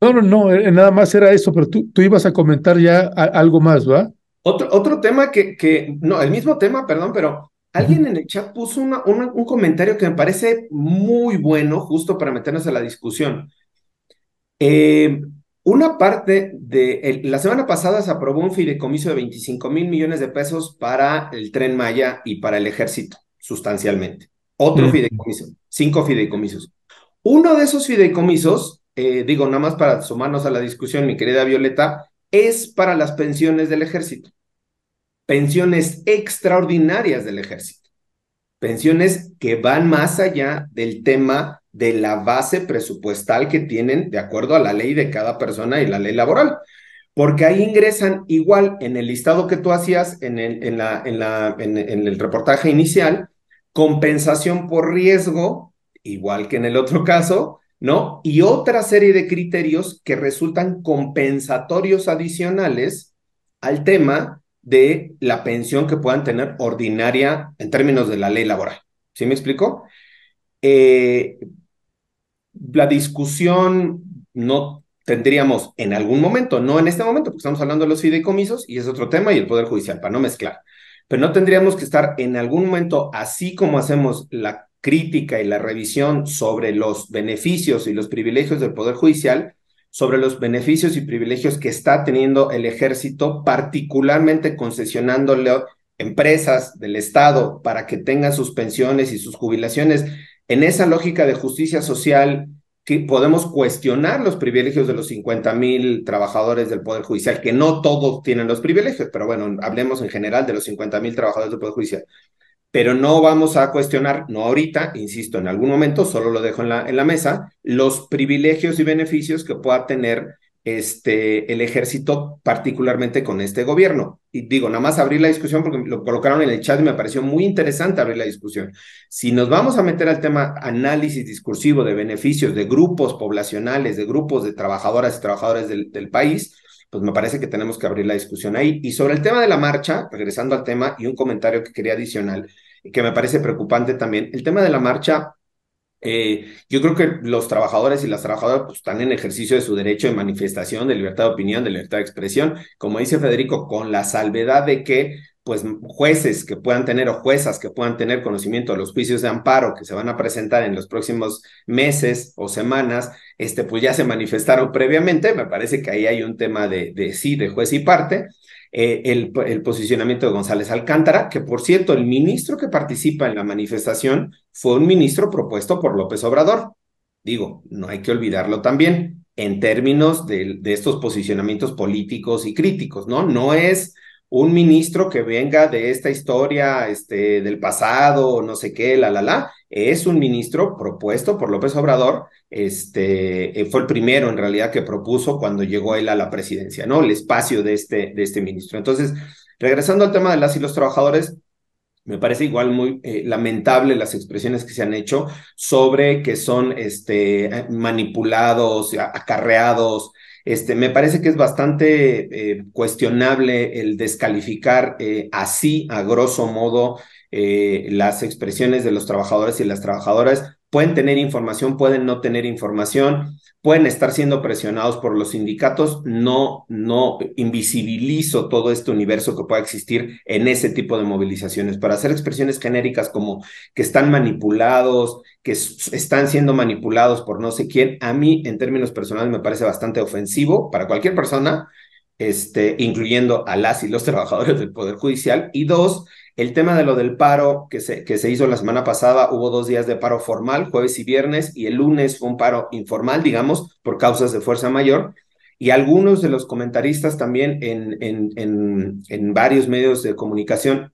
No, no, no, eh, nada más era eso, pero tú, tú ibas a comentar ya a, algo más, ¿va? Otro, otro tema que, que, no, el mismo tema, perdón, pero alguien en el chat puso una, una, un comentario que me parece muy bueno, justo para meternos a la discusión. Eh, una parte de, el, la semana pasada se aprobó un fideicomiso de 25 mil millones de pesos para el tren Maya y para el ejército, sustancialmente. Otro mm. fideicomiso, cinco fideicomisos. Uno de esos fideicomisos, eh, digo, nada más para sumarnos a la discusión, mi querida Violeta, es para las pensiones del ejército. Pensiones extraordinarias del ejército. Pensiones que van más allá del tema de la base presupuestal que tienen de acuerdo a la ley de cada persona y la ley laboral. Porque ahí ingresan igual en el listado que tú hacías en el, en la, en la, en, el reportaje inicial, compensación por riesgo, igual que en el otro caso, ¿no? Y otra serie de criterios que resultan compensatorios adicionales al tema de la pensión que puedan tener ordinaria en términos de la ley laboral. ¿Sí me explico? Eh, la discusión no tendríamos en algún momento, no en este momento, porque estamos hablando de los fideicomisos y es otro tema y el Poder Judicial, para no mezclar, pero no tendríamos que estar en algún momento, así como hacemos la crítica y la revisión sobre los beneficios y los privilegios del Poder Judicial, sobre los beneficios y privilegios que está teniendo el ejército, particularmente concesionándole empresas del Estado para que tengan sus pensiones y sus jubilaciones. En esa lógica de justicia social, podemos cuestionar los privilegios de los 50 mil trabajadores del Poder Judicial, que no todos tienen los privilegios, pero bueno, hablemos en general de los 50 mil trabajadores del Poder Judicial. pero no vamos a cuestionar, no ahorita, insisto, en algún momento, solo lo dejo en la mesa, los privilegios y beneficios que pueda tener este, el ejército, particularmente con este gobierno. Y digo, nada más abrir la discusión porque lo colocaron en el chat y me pareció muy interesante abrir la discusión. Si nos vamos a meter al tema análisis discursivo de beneficios de grupos poblacionales, de grupos de trabajadoras y trabajadores del, del país, pues me parece que tenemos que abrir la discusión ahí. Y sobre el tema de la marcha, regresando al tema y un comentario que quería adicional, que me parece preocupante también, el tema de la marcha eh, yo creo que los trabajadores y las trabajadoras pues, están en ejercicio de su derecho de manifestación, de libertad de opinión, de libertad de expresión, como dice Federico, con la salvedad de que pues jueces que puedan tener o juezas que puedan tener conocimiento de los juicios de amparo que se van a presentar en los próximos meses o semanas, este, pues ya se manifestaron previamente, me parece que ahí hay un tema de, de sí, de juez y parte, eh, el, posicionamiento de González Alcántara, que por cierto, el ministro que participa en la manifestación fue un ministro propuesto por López Obrador. Digo, no hay que olvidarlo también en términos de estos posicionamientos políticos y críticos, ¿no? No es un ministro que venga de esta historia este, del pasado, no sé qué, la, la, la, es un ministro propuesto por López Obrador, este, eh, fue el primero en realidad que propuso cuando llegó él a la presidencia, ¿no? El espacio de este, de este ministro. Entonces, regresando al tema de las y los trabajadores, me parece igual muy eh, lamentable las expresiones que se han hecho sobre que son este, manipulados, acarreados, este, me parece que es bastante eh, cuestionable el descalificar eh, así, a grosso modo, eh, las expresiones de los trabajadores y las trabajadoras. Pueden tener información, pueden no tener información, pueden estar siendo presionados por los sindicatos. No, no invisibilizo todo este universo que pueda existir en ese tipo de movilizaciones. Para hacer expresiones genéricas como que están manipulados, que están siendo manipulados por no sé quién, a mí en términos personales me parece bastante ofensivo para cualquier persona, este, incluyendo a las y los trabajadores del Poder Judicial. Y dos, el tema de lo del paro que se, que se hizo la semana pasada, hubo dos días de paro formal, jueves y viernes, y el lunes fue un paro informal, digamos, por causas de fuerza mayor. Y algunos de los comentaristas también en, en, en, en varios medios de comunicación,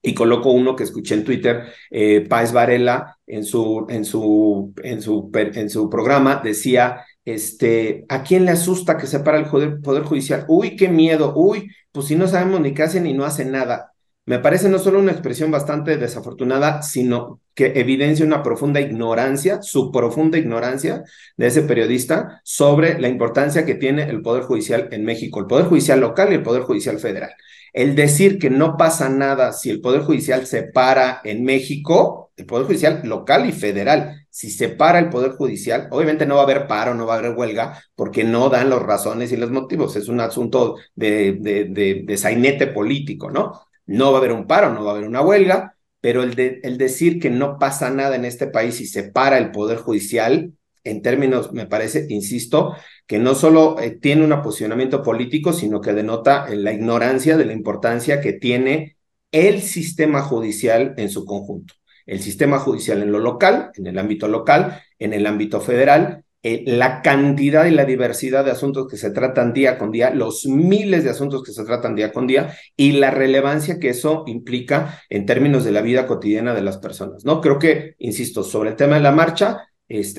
y coloco uno que escuché en Twitter, eh, Varela, en su, en, su, en, su, en su programa, decía, este, ¿a quién le asusta que se para el Poder Judicial? Uy, qué miedo, uy, pues si no sabemos ni qué hacen y no hacen nada. Me parece no solo una expresión bastante desafortunada, sino que evidencia una profunda ignorancia, su profunda ignorancia de ese periodista sobre la importancia que tiene el Poder Judicial en México, el Poder Judicial local y el Poder Judicial federal. El decir que no pasa nada si el Poder Judicial se para en México, el Poder Judicial local y federal, si se para el Poder Judicial, obviamente no va a haber paro, no va a haber huelga, porque no dan las razones y los motivos. Es un asunto de, de, de, de sainete político, ¿no? No va a haber un paro, no va a haber una huelga, pero el, el decir que no pasa nada en este país y se para el Poder Judicial, en términos, me parece, insisto, que no solo eh, tiene un posicionamiento político, sino que denota eh, la ignorancia de la importancia que tiene el sistema judicial en su conjunto. El sistema judicial en lo local, en el ámbito local, en el ámbito federal, eh, la cantidad y la diversidad de asuntos que se tratan día con día, los miles de asuntos que se tratan día con día y la relevancia que eso implica en términos de la vida cotidiana de las personas, ¿no? Creo que, insisto, sobre el tema de la marcha,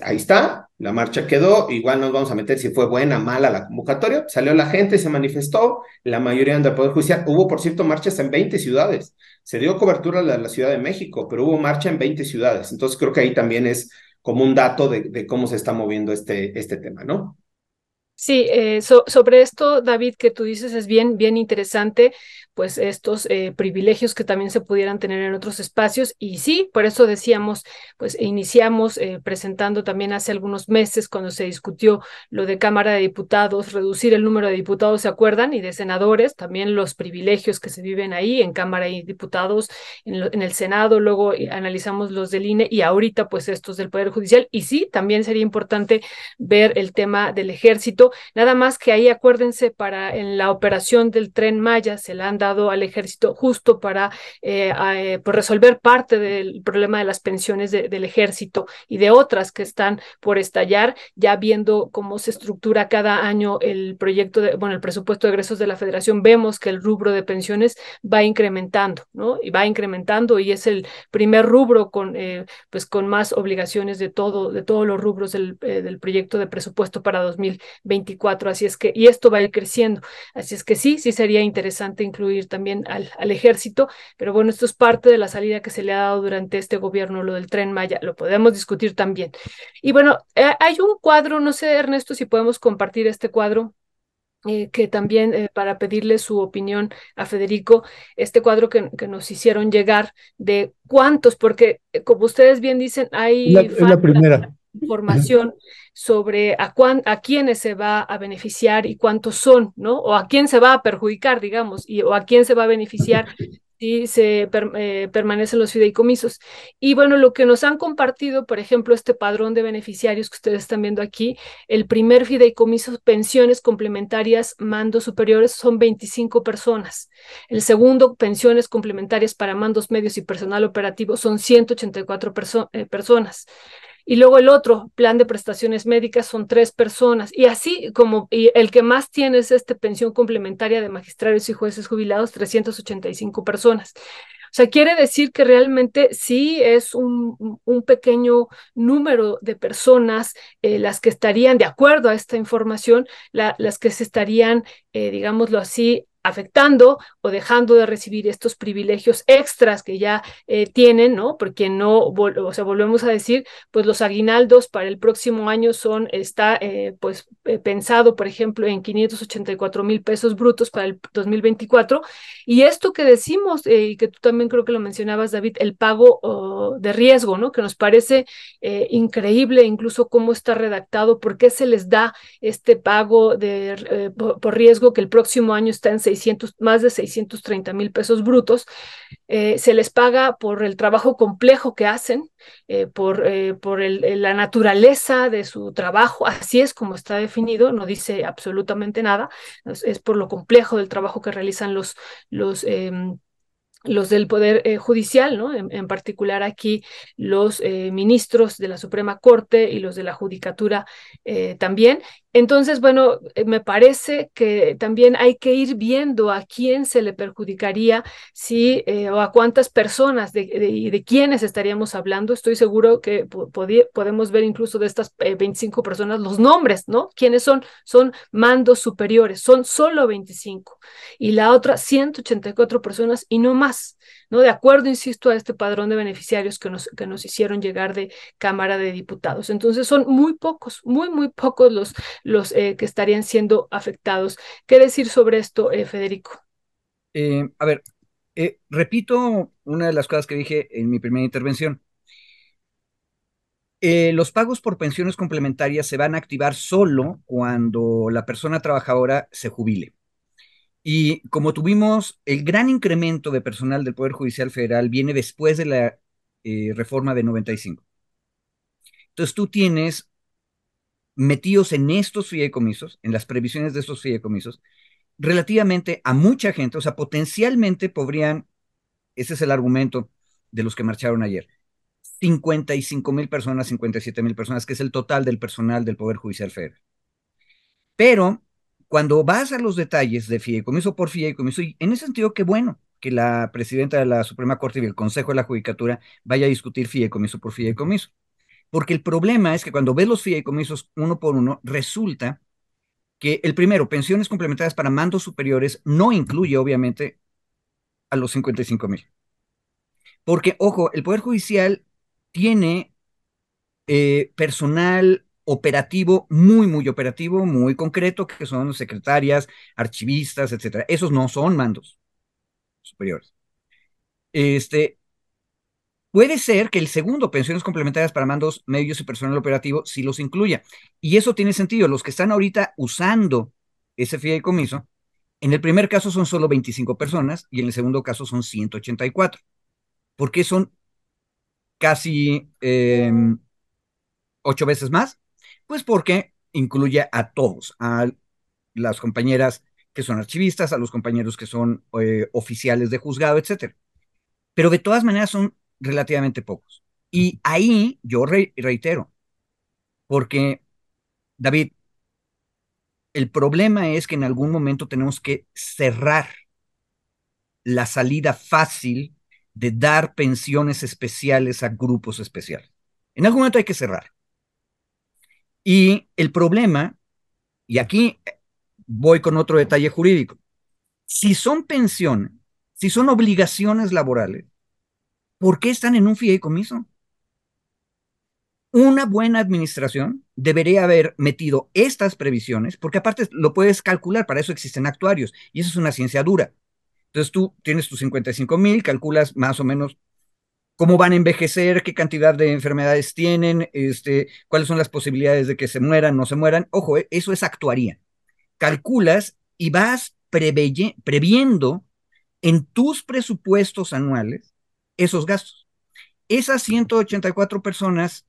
ahí está, la marcha quedó, igual nos vamos a meter si fue buena, mala la convocatoria, salió la gente, se manifestó, la mayoría del Poder Judicial, hubo por cierto marchas en 20 ciudades, se dio cobertura a la, la Ciudad de México, pero hubo marcha en 20 ciudades, entonces creo que ahí también es como un dato de, cómo se está moviendo este, este tema, ¿no? Sí, eh, so, sobre esto, David, que tú dices es bien, bien interesante pues estos eh, privilegios que también se pudieran tener en otros espacios. Y sí, por eso decíamos, pues iniciamos eh, presentando también hace algunos meses cuando se discutió lo de Cámara de Diputados, reducir el número de diputados, ¿se acuerdan? Y de senadores, también los privilegios que se viven ahí en Cámara y Diputados, en, el Senado, luego analizamos los del INE y ahorita pues estos del Poder Judicial. Y sí, también sería importante ver el tema del ejército, nada más que ahí acuérdense para en la operación del tren Maya se le han dado al ejército justo para eh, eh, pues, resolver parte del problema de las pensiones del ejército y de otras que están por estallar, ya viendo cómo se estructura cada año el proyecto de, bueno, el presupuesto de egresos de la federación, vemos que el rubro de pensiones va incrementando, ¿no? Y va incrementando y es el primer rubro con, eh, pues, con más obligaciones de todo, de todos los rubros del, del proyecto de presupuesto para 2024. Así es que, y esto va a ir creciendo. Así es que sí, sí sería interesante incluir también al, al ejército, pero bueno, esto es parte de la salida que se le ha dado durante este gobierno, lo del tren Maya, lo podemos discutir también. Y bueno, eh, hay un cuadro, no sé, Ernesto, si podemos compartir este cuadro. Eh, que también eh, para pedirle su opinión a Federico, este cuadro que, que, nos hicieron llegar de cuántos, porque como ustedes bien dicen, hay la, la primera información sobre a, cuán, a quiénes se va a beneficiar y cuántos son, ¿no? O a quién se va a perjudicar, digamos, y, o a quién se va a beneficiar si se eh, permanecen los fideicomisos. Y bueno, lo que nos han compartido, por ejemplo, este padrón de beneficiarios que ustedes están viendo aquí, el primer fideicomiso, pensiones complementarias, mandos superiores, son 25 personas. El segundo, pensiones complementarias para mandos medios y personal operativo, son 184 perso eh, personas. Y luego el otro, plan de prestaciones médicas, son tres personas. Y así como el que más tiene es este pensión complementaria de magistrados y jueces jubilados, 385 personas. O sea, quiere decir que realmente sí es un, un pequeño número de personas eh, las que estarían, de acuerdo a esta información, la, las que se estarían, eh, digámoslo así, afectando o dejando de recibir estos privilegios extras que ya eh, tienen, ¿no? Porque no, o sea, volvemos a decir, pues los aguinaldos para el próximo año son, está eh, pues eh, pensado, por ejemplo, en 584 mil pesos brutos para el 2024. Y esto que decimos, y que tú también creo que lo mencionabas, David, el pago de riesgo, ¿no? Que nos parece increíble incluso cómo está redactado, por qué se les da este pago de, por, por riesgo que el próximo año está en 600, más de 630 mil pesos brutos. Eh, se les paga por el trabajo complejo que hacen, eh, por, eh, por la naturaleza de su trabajo, así es como está definido, no dice absolutamente nada, es, por lo complejo del trabajo que realizan los, los em, los del Poder Judicial, ¿no? En, particular aquí los ministros de la Suprema Corte y los de la Judicatura también. Entonces, bueno, me parece que también hay que ir viendo a quién se le perjudicaría, si o a cuántas personas, de, de, quiénes estaríamos hablando. Estoy seguro que podemos ver incluso de estas 25 personas los nombres, ¿no? ¿Quiénes son? Son mandos superiores, son solo 25. Y la otra, 184 personas y no más ¿no? De acuerdo, insisto, a este padrón de beneficiarios que nos, que nos hicieron llegar de Cámara de Diputados. Entonces son muy pocos, muy, muy pocos los, los eh, que estarían siendo afectados. ¿Qué decir sobre esto, eh, Federico? Eh, a ver, repito una de las cosas que dije en mi primera intervención. Los pagos por pensiones complementarias se van a activar solo cuando la persona trabajadora se jubile. Y como tuvimos el gran incremento de personal del Poder Judicial Federal viene después de la eh, reforma de 95. Entonces tú tienes metidos en estos fideicomisos, en las previsiones de estos fideicomisos, relativamente a mucha gente, o sea, potencialmente podrían, ese es el argumento de los que marcharon ayer, 55 mil personas, 57 mil personas, que es el total del personal del Poder Judicial Federal. Pero cuando vas a los detalles de fideicomiso por fideicomiso, y en ese sentido, qué bueno que la presidenta de la Suprema Corte y el Consejo de la Judicatura vaya a discutir fideicomiso por fideicomiso. Porque el problema es que cuando ves los fideicomisos uno por uno, resulta que el primero, pensiones complementarias para mandos superiores, no incluye, obviamente, a los 55 mil. Porque, ojo, el Poder Judicial tiene eh, personal operativo, muy, muy operativo, muy concreto, que son secretarias, archivistas, etcétera. Esos no son mandos superiores. Este, puede ser que el segundo, pensiones complementarias para mandos medios y personal operativo, sí los incluya. Y eso tiene sentido. Los que están ahorita usando ese fideicomiso, en el primer caso son solo 25 personas y en el segundo caso son 184. porque son casi eh, ocho veces más? Pues porque incluye a todos, a las compañeras que son archivistas, a los compañeros que son eh, oficiales de juzgado, etcétera. Pero de todas maneras son relativamente pocos. Y ahí yo reitero, porque, David, el problema es que en algún momento tenemos que cerrar la salida fácil de dar pensiones especiales a grupos especiales. En algún momento hay que cerrar. Y el problema, y aquí voy con otro detalle jurídico, si son pensiones, si son obligaciones laborales, ¿por qué están en un fideicomiso? Una buena administración debería haber metido estas previsiones, porque aparte lo puedes calcular, para eso existen actuarios, y eso es una ciencia dura. Entonces tú tienes tus 55 mil, calculas más o menos cómo van a envejecer, qué cantidad de enfermedades tienen, este, cuáles son las posibilidades de que se mueran, no se mueran. Ojo, eh, eso es actuaría. Calculas y vas previendo en tus presupuestos anuales esos gastos. Esas 184 personas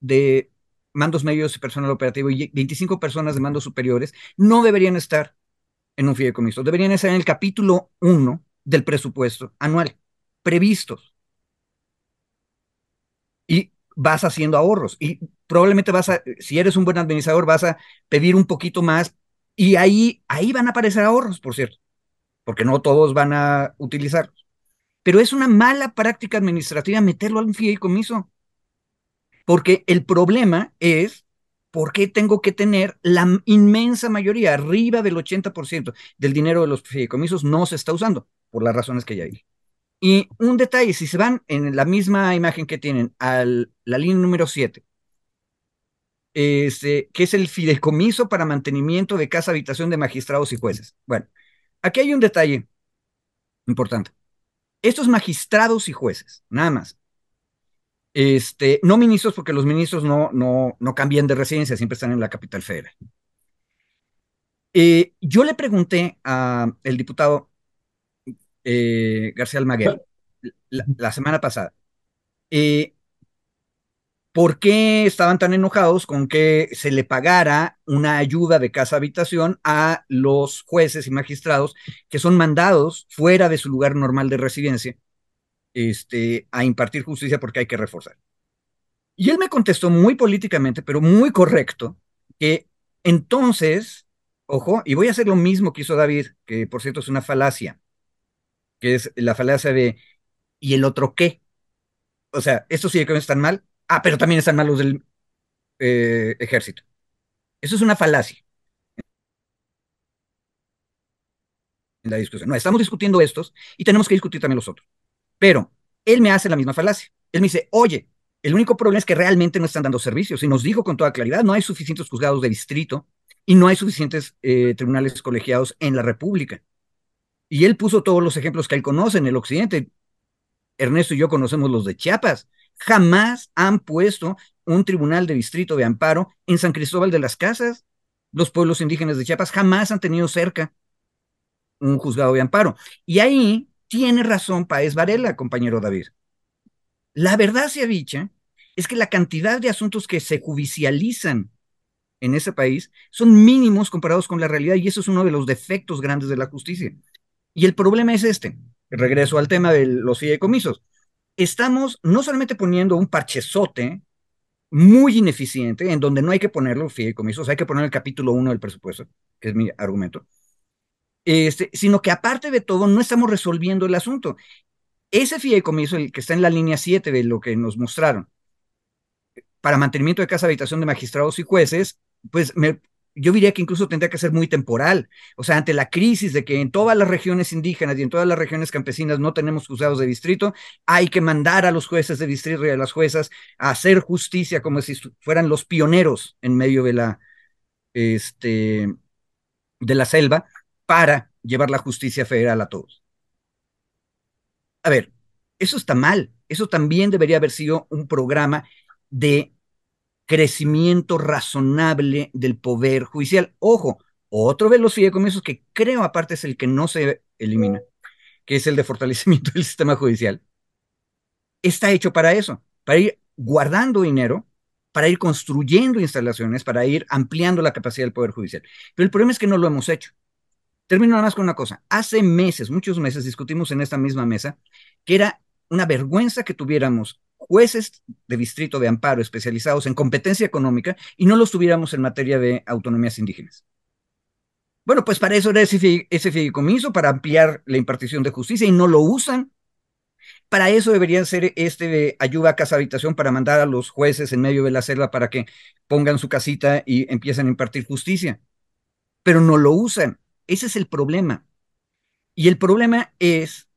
de mandos medios y personal operativo y 25 personas de mandos superiores no deberían estar en un fideicomiso, deberían estar en el capítulo 1 del presupuesto anual, previstos. Y vas haciendo ahorros y probablemente vas a, si eres un buen administrador, vas a pedir un poquito más y ahí, ahí van a aparecer ahorros, por cierto, porque no todos van a utilizarlos. Pero es una mala práctica administrativa meterlo al fideicomiso. Porque el problema es ¿por qué tengo que tener la inmensa mayoría, arriba del 80% del dinero de los fideicomisos no se está usando? Por las razones que ya dije. Y un detalle, si se van en la misma imagen que tienen a la línea número 7, este, que es el fideicomiso para mantenimiento de casa habitación de magistrados y jueces. Bueno, aquí hay un detalle importante. Estos magistrados y jueces, nada más, este, no ministros, porque los ministros no, no, no cambian de residencia, siempre están en la capital federal. Eh, yo le pregunté al diputado eh, García Almaguer la, semana pasada, eh, ¿por qué estaban tan enojados con que se le pagara una ayuda de casa habitación a los jueces y magistrados que son mandados fuera de su lugar normal de residencia este, a impartir justicia porque hay que reforzar. Y él me contestó muy políticamente, pero muy correcto, que entonces, ojo, y voy a hacer lo mismo que hizo David, que por cierto es una falacia, que es la falacia de, ¿y el otro qué? O sea, estos sí que están mal, ah, pero también están mal los del eh, ejército. Eso es una falacia. En la discusión. No, estamos discutiendo estos y tenemos que discutir también los otros. Pero él me hace la misma falacia. Él me dice, oye, el único problema es que realmente no están dando servicios. Y nos dijo con toda claridad, no hay suficientes juzgados de distrito y no hay suficientes eh, tribunales colegiados en la República. Y él puso todos los ejemplos que él conoce en el occidente. Ernesto y yo conocemos los de Chiapas. Jamás han puesto un tribunal de distrito de amparo en San Cristóbal de las Casas. Los pueblos indígenas de Chiapas jamás han tenido cerca un juzgado de amparo. Y ahí tiene razón Paez Varela, compañero David. La verdad sea dicha, es que la cantidad de asuntos que se judicializan en ese país son mínimos comparados con la realidad y eso es uno de los defectos grandes de la justicia. Y el problema es este. Regreso al tema de los fideicomisos. Estamos no solamente poniendo un parchezote muy ineficiente en donde no hay que ponerlo fideicomisos, hay que poner el capítulo 1 del presupuesto, que es mi argumento, este, sino que aparte de todo, no estamos resolviendo el asunto. Ese fideicomiso, el que está en la línea 7 de lo que nos mostraron, para mantenimiento de casa habitación de magistrados y jueces, pues yo diría que incluso tendría que ser muy temporal. O sea, ante la crisis de que en todas las regiones indígenas y en todas las regiones campesinas no tenemos juzgados de distrito, hay que mandar a los jueces de distrito y a las juezas a hacer justicia como si fueran los pioneros en medio de la, este, de la selva para llevar la justicia federal a todos. A ver, eso está mal. Eso también debería haber sido un programa de crecimiento razonable del poder judicial. Ojo, otro de los fideicomisos que creo aparte es el que no se elimina, que es el de fortalecimiento del sistema judicial, está hecho para eso, para ir guardando dinero, para ir construyendo instalaciones, para ir ampliando la capacidad del poder judicial. Pero el problema es que no lo hemos hecho Termino nada más con una cosa. Hace meses, muchos meses, discutimos en esta misma mesa que era una vergüenza que tuviéramos jueces de distrito de amparo especializados en competencia económica y no los tuviéramos en materia de autonomías indígenas. Bueno, pues para eso era ese, fideicomiso, para ampliar la impartición de justicia y no lo usan. Para eso deberían ser este ayuda a casa habitación para mandar a los jueces en medio de la selva para que pongan su casita y empiecen a impartir justicia. Pero no lo usan. Ese es el problema. Y el problema es,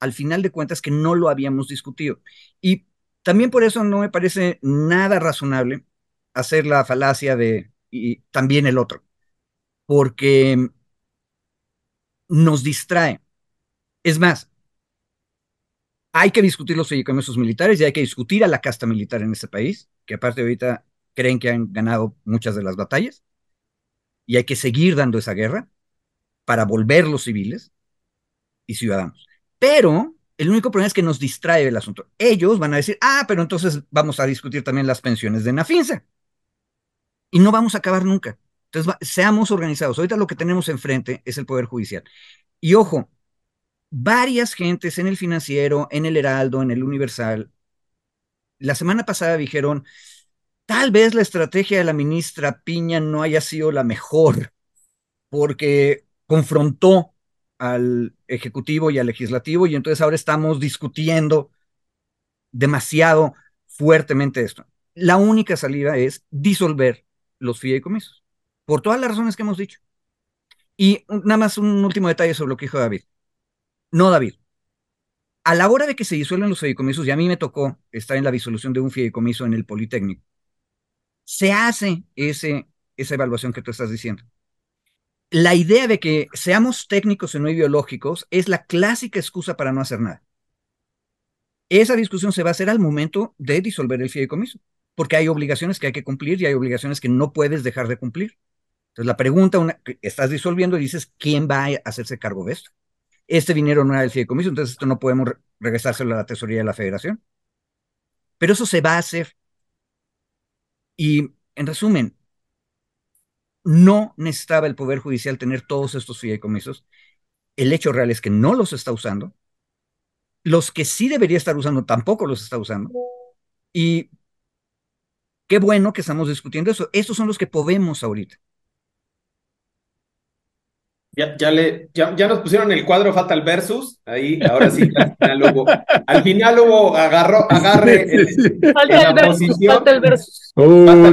al final de cuentas, que no lo habíamos discutido. Y también por eso no me parece nada razonable hacer la falacia de y también el otro porque nos distrae. Es más, hay que discutir los fideicomisos militares y hay que discutir a la casta militar en este país, que aparte ahorita creen que han ganado muchas de las batallas, y hay que seguir dando esa guerra para volver los civiles y ciudadanos. Pero el único problema es que nos distrae el asunto. Ellos van a decir, ah, pero entonces vamos a discutir también las pensiones de Nafinsa. Y no vamos a acabar nunca. Entonces, seamos organizados. Ahorita lo que tenemos enfrente es el Poder Judicial. Y ojo, varias gentes en el financiero, en el Heraldo, en el Universal, la semana pasada dijeron, tal vez la estrategia de la ministra Piña no haya sido la mejor, porque confrontó al Ejecutivo y al Legislativo y entonces ahora estamos discutiendo demasiado fuertemente esto. La única salida es disolver los fideicomisos por todas las razones que hemos dicho. Y nada más un último detalle sobre lo que dijo David. No, David. A la hora de que se disuelven los fideicomisos, y a mí me tocó estar en la disolución de un fideicomiso en el Politécnico, se hace ese, esa evaluación que tú estás diciendo. La idea de que seamos técnicos y no ideológicos es la clásica excusa para no hacer nada. Esa discusión se va a hacer al momento de disolver el fideicomiso, porque hay obligaciones que hay que cumplir y hay obligaciones que no puedes dejar de cumplir. Entonces la pregunta, una, estás disolviendo y dices, ¿quién va a hacerse cargo de esto? Este dinero no era del fideicomiso, entonces esto no podemos regresárselo a la tesorería de la federación. Pero eso se va a hacer. Y en resumen, no necesitaba el Poder Judicial tener todos estos fideicomisos. El hecho real es que no los está usando. Los que sí debería estar usando tampoco los está usando. Y qué bueno que estamos discutiendo eso. Estos son los que podemos ahorita. Ya, ya, le, ya, ya, nos pusieron el cuadro Fatal Versus, ahí, ahora sí, al final hubo, al final hubo agarró, agarre en, falta la posición. Falta el versus.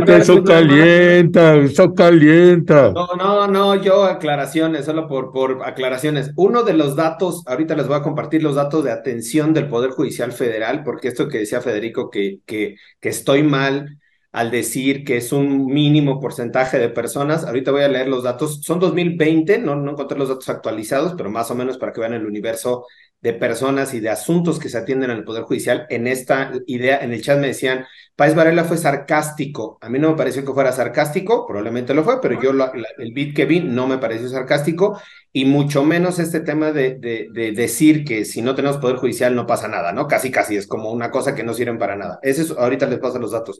eso calienta, eso calienta. No, no, no, yo aclaraciones, solo por, por aclaraciones. Uno de los datos, ahorita les voy a compartir los datos de atención del Poder Judicial Federal, porque esto que decía Federico, que, que, que estoy mal, al decir que es un mínimo porcentaje de personas. Ahorita voy a leer los datos. Son 2020, no, no encontré los datos actualizados, pero más o menos para que vean el universo de personas y de asuntos que se atienden en el Poder Judicial. En esta idea, en el chat me decían, Páez Varela fue sarcástico. A mí no me pareció que fuera sarcástico, probablemente lo fue, pero yo el beat que vi no me pareció sarcástico y mucho menos este tema de, de, decir que si no tenemos Poder Judicial no pasa nada, ¿no? Casi, casi es como una cosa que no sirve para nada. Ese es, ahorita les paso los datos.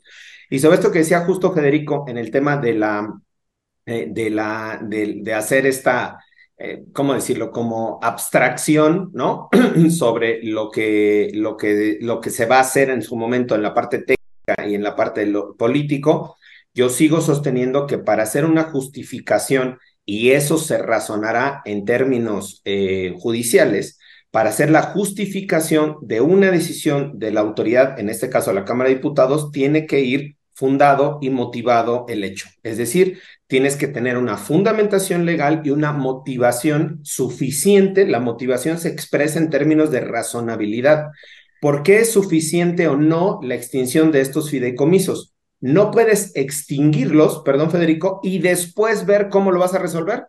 Y sobre esto que decía justo Federico en el tema de la, eh, de la, de hacer esta eh, ¿cómo decirlo? Como abstracción, ¿no? Sobre lo que, lo, que, lo que se va a hacer en su momento en la parte técnica y en la parte lo político, yo sigo sosteniendo que para hacer una justificación, y eso se razonará en términos eh, judiciales, para hacer la justificación de una decisión de la autoridad, en este caso la Cámara de Diputados, tiene que ir fundado y motivado el hecho. Es decir, tienes que tener una fundamentación legal y una motivación suficiente. La motivación se expresa en términos de razonabilidad. ¿Por qué es suficiente o no la extinción de estos fideicomisos? No puedes extinguirlos, perdón Federico, y después ver cómo lo vas a resolver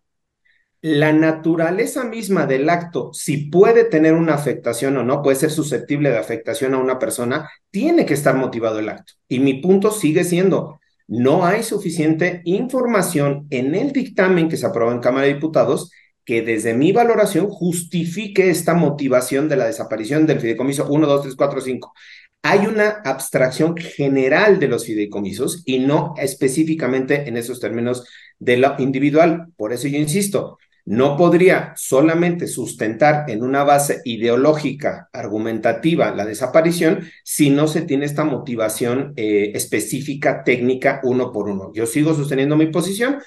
la naturaleza misma del acto, si puede tener una afectación o no, puede ser susceptible de afectación a una persona, tiene que estar motivado el acto. Y mi punto sigue siendo, no hay suficiente información en el dictamen que se aprobó en Cámara de Diputados que desde mi valoración justifique esta motivación de la desaparición del fideicomiso 1, 2, 3, 4, 5. Hay una abstracción general de los fideicomisos y no específicamente en esos términos de lo individual. Por eso yo insisto, no podría solamente sustentar en una base ideológica, argumentativa, la desaparición, si no se tiene esta motivación eh, específica, técnica, uno por uno. Yo sigo sosteniendo mi posición.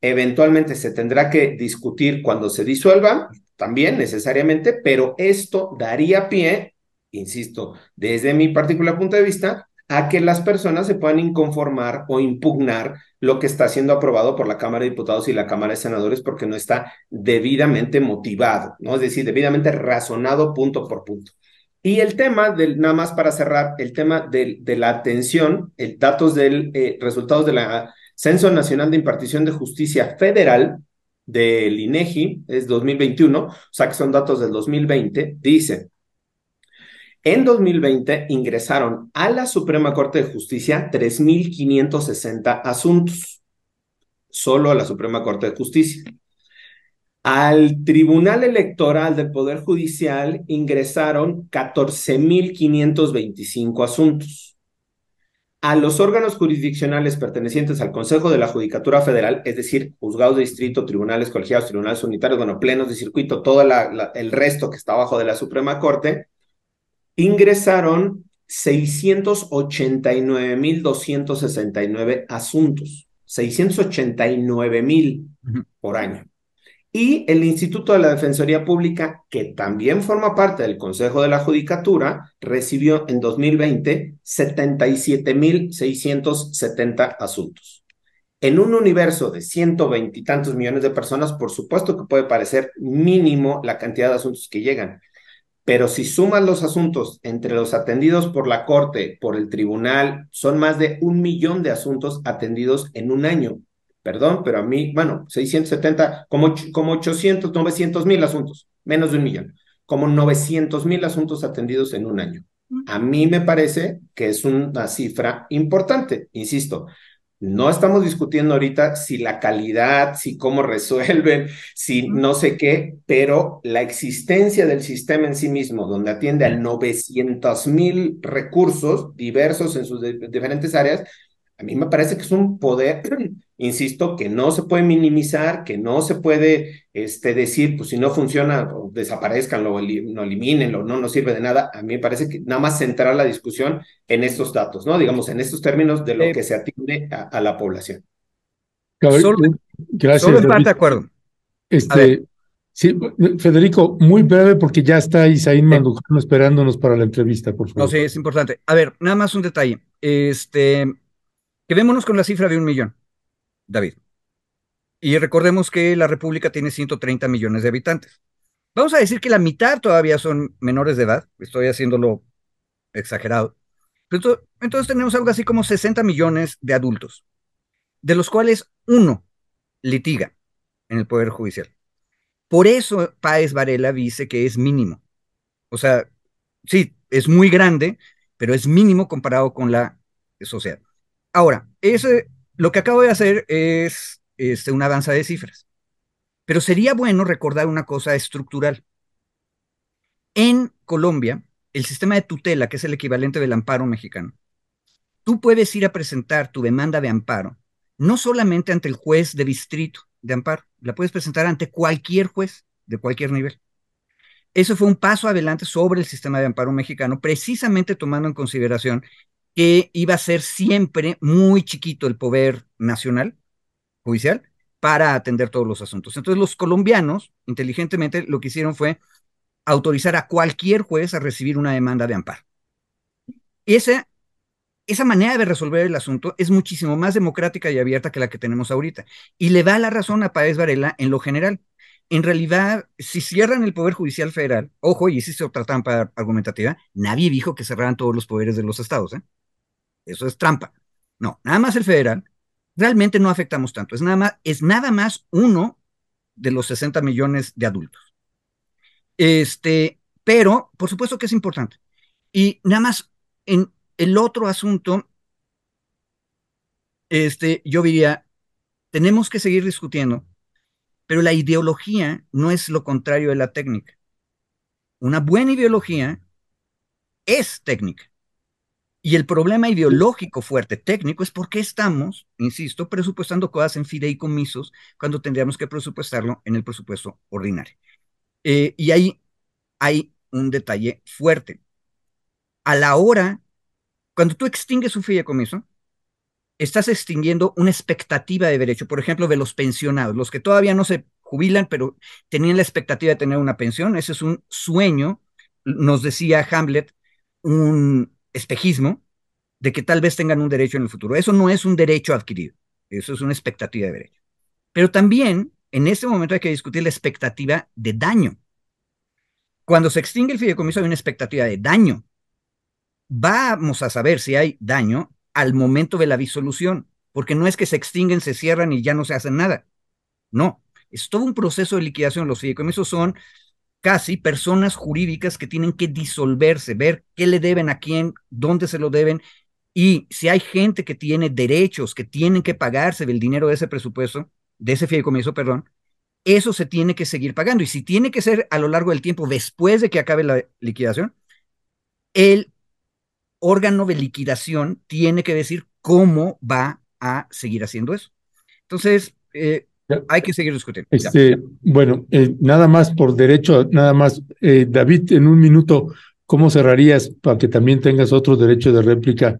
Eventualmente se tendrá que discutir cuando se disuelva, también necesariamente, pero esto daría pie, insisto, desde mi particular punto de vista, a que las personas se puedan inconformar o impugnar lo que está siendo aprobado por la Cámara de Diputados y la Cámara de Senadores porque no está debidamente motivado, ¿no? Es decir, debidamente razonado punto por punto. Y el tema del, nada más para cerrar, el tema de, de la atención, el datos del eh, resultados del Censo Nacional de Impartición de Justicia Federal del INEGI, es 2021, o sea que son datos del 2020, dice, en 2020 ingresaron a la Suprema Corte de Justicia 3.560 asuntos, solo a la Suprema Corte de Justicia. Al Tribunal Electoral del Poder Judicial ingresaron 14.525 asuntos. A los órganos jurisdiccionales pertenecientes al Consejo de la Judicatura Federal, es decir, juzgados de distrito, tribunales colegiados, tribunales unitarios, bueno, plenos de circuito, todo el resto que está abajo de la Suprema Corte, ingresaron 689.269 asuntos, 689.000 por año. Y el Instituto de la Defensoría Pública, que también forma parte del Consejo de la Judicatura, recibió en 2020 77.670 asuntos. En un universo de 120 y tantos millones de personas, por supuesto que puede parecer mínimo la cantidad de asuntos que llegan, pero si suman los asuntos entre los atendidos por la Corte, por el Tribunal, son más de un millón de asuntos atendidos en un año. Perdón, pero a mí, bueno, 670, como, como 800, 900 mil asuntos, menos de un millón, como 900 mil asuntos atendidos en un año. A mí me parece que es una cifra importante, insisto. No estamos discutiendo ahorita si la calidad, si cómo resuelven, si no sé qué, pero la existencia del sistema en sí mismo, donde atiende a 900 mil recursos diversos en sus diferentes áreas, a mí me parece que es un poder, insisto, que no se puede minimizar, que no se puede este, decir, pues si no funciona, desaparezcan, lo, no eliminen, no nos sirve de nada. A mí me parece que nada más centrar la discusión en estos datos, ¿no? Digamos, en estos términos de lo que se atiende a, la población. Solo, Gracias. Solo parte de acuerdo. Este, sí, Federico, muy breve porque ya está Isaín Mandujano esperándonos para la entrevista, por favor. No, sí, es importante. A ver, nada más un detalle. Este, Quedémonos con la cifra de un millón, David. Y recordemos que la República tiene 130 millones de habitantes. Vamos a decir que la mitad todavía son menores de edad. Estoy haciéndolo exagerado. Entonces tenemos algo así como 60 millones de adultos, de los cuales uno litiga en el Poder Judicial. Por eso Páez Varela dice que es mínimo. O sea, sí, es muy grande, pero es mínimo comparado con la sociedad. Ahora, ese, lo que acabo de hacer es este, una danza de cifras. Pero sería bueno recordar una cosa estructural. En Colombia, el sistema de tutela, que es el equivalente del amparo mexicano, tú puedes ir a presentar tu demanda de amparo, no solamente ante el juez de distrito de amparo, la puedes presentar ante cualquier juez de cualquier nivel. Eso fue un paso adelante sobre el sistema de amparo mexicano, precisamente tomando en consideración que iba a ser siempre muy chiquito el poder nacional, judicial, para atender todos los asuntos. Entonces los colombianos, inteligentemente, lo que hicieron fue autorizar a cualquier juez a recibir una demanda de amparo. Esa, esa manera de resolver el asunto es muchísimo más democrática y abierta que la que tenemos ahorita. Y le da la razón a Páez Varela en lo general. En realidad, si cierran el Poder Judicial Federal, ojo, y hiciste otra trampa argumentativa, nadie dijo que cerraran todos los poderes de los estados. ¿eh? Eso es trampa. No, nada más el federal. Realmente no afectamos tanto. Es nada más, es nada más uno de los 60 millones de adultos. Este, pero por supuesto que es importante. Y nada más en el otro asunto, este, yo diría, tenemos que seguir discutiendo, pero la ideología no es lo contrario de la técnica. Una buena ideología es técnica. Y el problema ideológico fuerte, técnico, es por qué estamos, insisto, presupuestando cosas en fideicomisos cuando tendríamos que presupuestarlo en el presupuesto ordinario. Eh, y ahí hay un detalle fuerte. A la hora, cuando tú extingues un fideicomiso, estás extinguiendo una expectativa de derecho, por ejemplo, de los pensionados, los que todavía no se jubilan, pero tenían la expectativa de tener una pensión. Ese es un sueño, nos decía Hamlet, un espejismo de que tal vez tengan un derecho en el futuro. Eso no es un derecho adquirido, eso es una expectativa de derecho. Pero también en este momento hay que discutir la expectativa de daño. Cuando se extingue el fideicomiso hay una expectativa de daño. Vamos a saber si hay daño al momento de la disolución, porque no es que se extinguen, se cierran y ya no se hacen nada. No, es todo un proceso de liquidación. Los fideicomisos son casi personas jurídicas que tienen que disolverse, ver qué le deben a quién, dónde se lo deben. Y si hay gente que tiene derechos, que tienen que pagarse del dinero de ese presupuesto, de ese fideicomiso, perdón, eso se tiene que seguir pagando. Y si tiene que ser a lo largo del tiempo, después de que acabe la liquidación, el órgano de liquidación tiene que decir cómo va a seguir haciendo eso. Entonces, eh, hay que seguir discutiendo. Este, bueno, eh, nada más por derecho, nada más, eh, David, en un minuto, ¿cómo cerrarías para que también tengas otro derecho de réplica?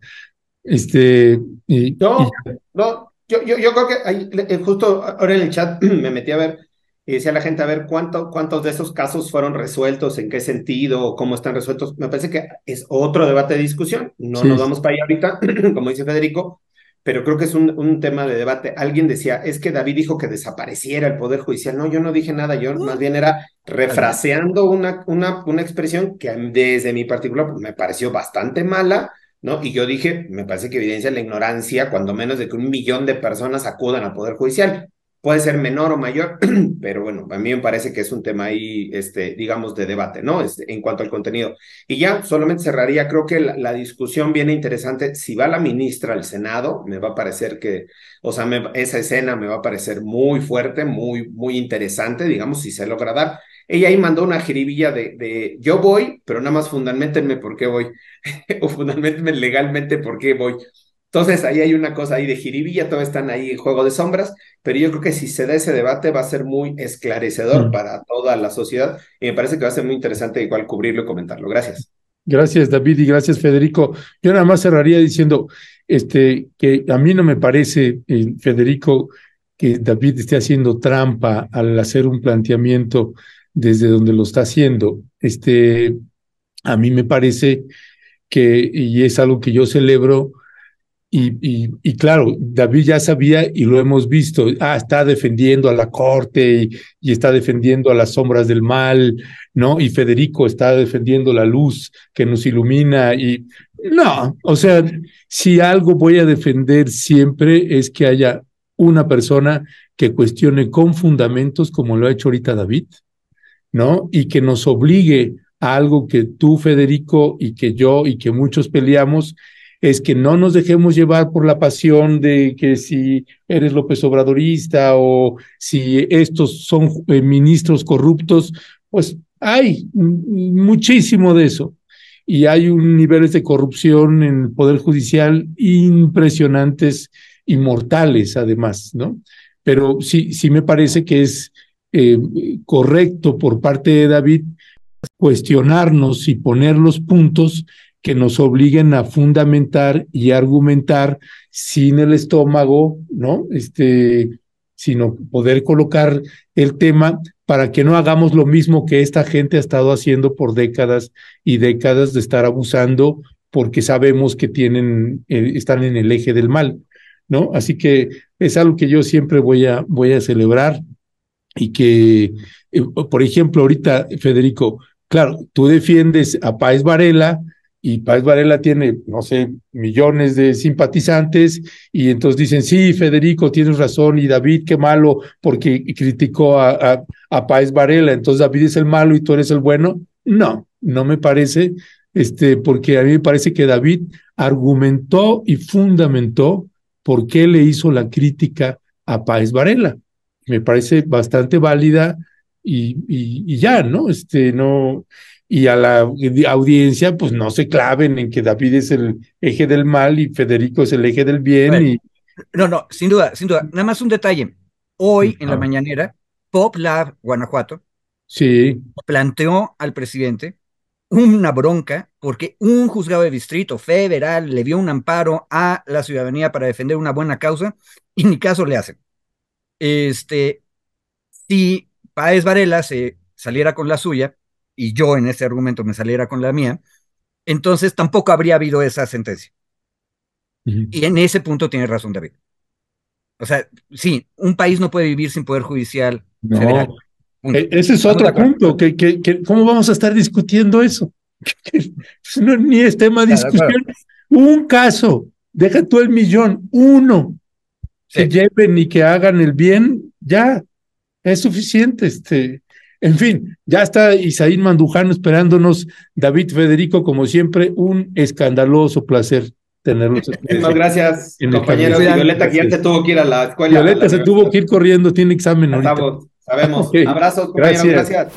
Este, y, no, no, yo, yo, yo creo que justo ahora en el chat me metí a ver y decía la gente, a ver, ¿cuánto, ¿cuántos de esos casos fueron resueltos? ¿En qué sentido? ¿Cómo están resueltos? Me parece que es otro debate de discusión. No nos vamos para allá ahorita, como dice Federico, pero creo que es un, un, tema de debate. Alguien decía, es que David dijo que desapareciera el Poder Judicial. No, yo no dije nada, yo más bien era refraseando una, una, una expresión que desde mi particular pues, me pareció bastante mala, ¿no? Y yo dije, me parece que evidencia la ignorancia, cuando menos de que un millón de personas acudan al Poder Judicial puede ser menor o mayor, pero bueno, a mí me parece que es un tema ahí, este, digamos, de debate, ¿no? Este, en cuanto al contenido. Y ya solamente cerraría, creo que la, discusión viene interesante. Si va la ministra al Senado, me va a parecer que, o sea, esa escena me va a parecer muy fuerte, muy, muy interesante, digamos, si se logra dar. Ella ahí mandó una jiribilla de, de yo voy, pero nada más fundamentenme por qué voy, o fundamentenme legalmente por qué voy. Entonces ahí hay una cosa ahí de jiribilla, todos están ahí en juego de sombras, pero yo creo que si se da ese debate va a ser muy esclarecedor mm. para toda la sociedad y me parece que va a ser muy interesante igual cubrirlo y comentarlo. Gracias. Gracias David y gracias Federico. Yo nada más cerraría diciendo este, que a mí no me parece, eh, Federico, que David esté haciendo trampa al hacer un planteamiento desde donde lo está haciendo. Este, a mí me parece que, y es algo que yo celebro, y, y, claro, David ya sabía y lo hemos visto, ah, está defendiendo a la corte y, está defendiendo a las sombras del mal, ¿no? Y Federico está defendiendo la luz que nos ilumina y no, o sea, si algo voy a defender siempre es que haya una persona que cuestione con fundamentos como lo ha hecho ahorita David, ¿no? Y que nos obligue a algo que tú, Federico, y que yo y que muchos peleamos, es que no nos dejemos llevar por la pasión de que si eres López Obradorista o si estos son eh, ministros corruptos, pues hay muchísimo de eso. Y hay niveles de corrupción en el Poder Judicial impresionantes y mortales, además, ¿no? Pero sí, sí me parece que es eh, correcto por parte de David cuestionarnos y poner los puntos que nos obliguen a fundamentar y argumentar sin el estómago, ¿no? Este, sino poder colocar el tema para que no hagamos lo mismo que esta gente ha estado haciendo por décadas y décadas de estar abusando porque sabemos que tienen, eh, están en el eje del mal, ¿no? Así que es algo que yo siempre voy a, voy a celebrar y que, eh, por ejemplo, ahorita, Federico, claro, tú defiendes a Páez Varela, y Páez Varela tiene, no sé, millones de simpatizantes, y entonces dicen, sí, Federico, tienes razón, y David, qué malo, porque criticó a, a, Páez Varela, entonces David es el malo y tú eres el bueno. No, no me parece, este, porque a mí me parece que David argumentó y fundamentó por qué le hizo la crítica a Páez Varela. Me parece bastante válida y, y, y ya, ¿no? Este, no, y a la audiencia, pues no se claven en que David es el eje del mal y Federico es el eje del bien. Y... No, no, sin duda, sin duda. Nada más un detalle. Hoy en la mañanera, Pop Lab Guanajuato sí. planteó al presidente una bronca porque un juzgado de distrito federal le dio un amparo a la ciudadanía para defender una buena causa y ni caso le hacen. Este, si Páez Varela se saliera con la suya y yo en ese argumento me saliera con la mía, entonces tampoco habría habido esa sentencia. Y en ese punto tiene razón David. O sea, sí, un país no puede vivir sin poder judicial federal. E, ese es otro punto, que, que, ¿cómo vamos a estar discutiendo eso? No, ni es tema de discusión. Un caso, deja tú el millón, uno, que lleven y que hagan el bien, ya, es suficiente. Este, en fin, ya está Isaín Mandujano esperándonos, David Federico, como siempre, un escandaloso placer tenerlos. Muchas gracias, compañeros. Violeta, que ya se tuvo que ir a la escuela. Violeta se tuvo que ir corriendo, tiene examen ahorita. Sabemos. Abrazos, compañeros. gracias.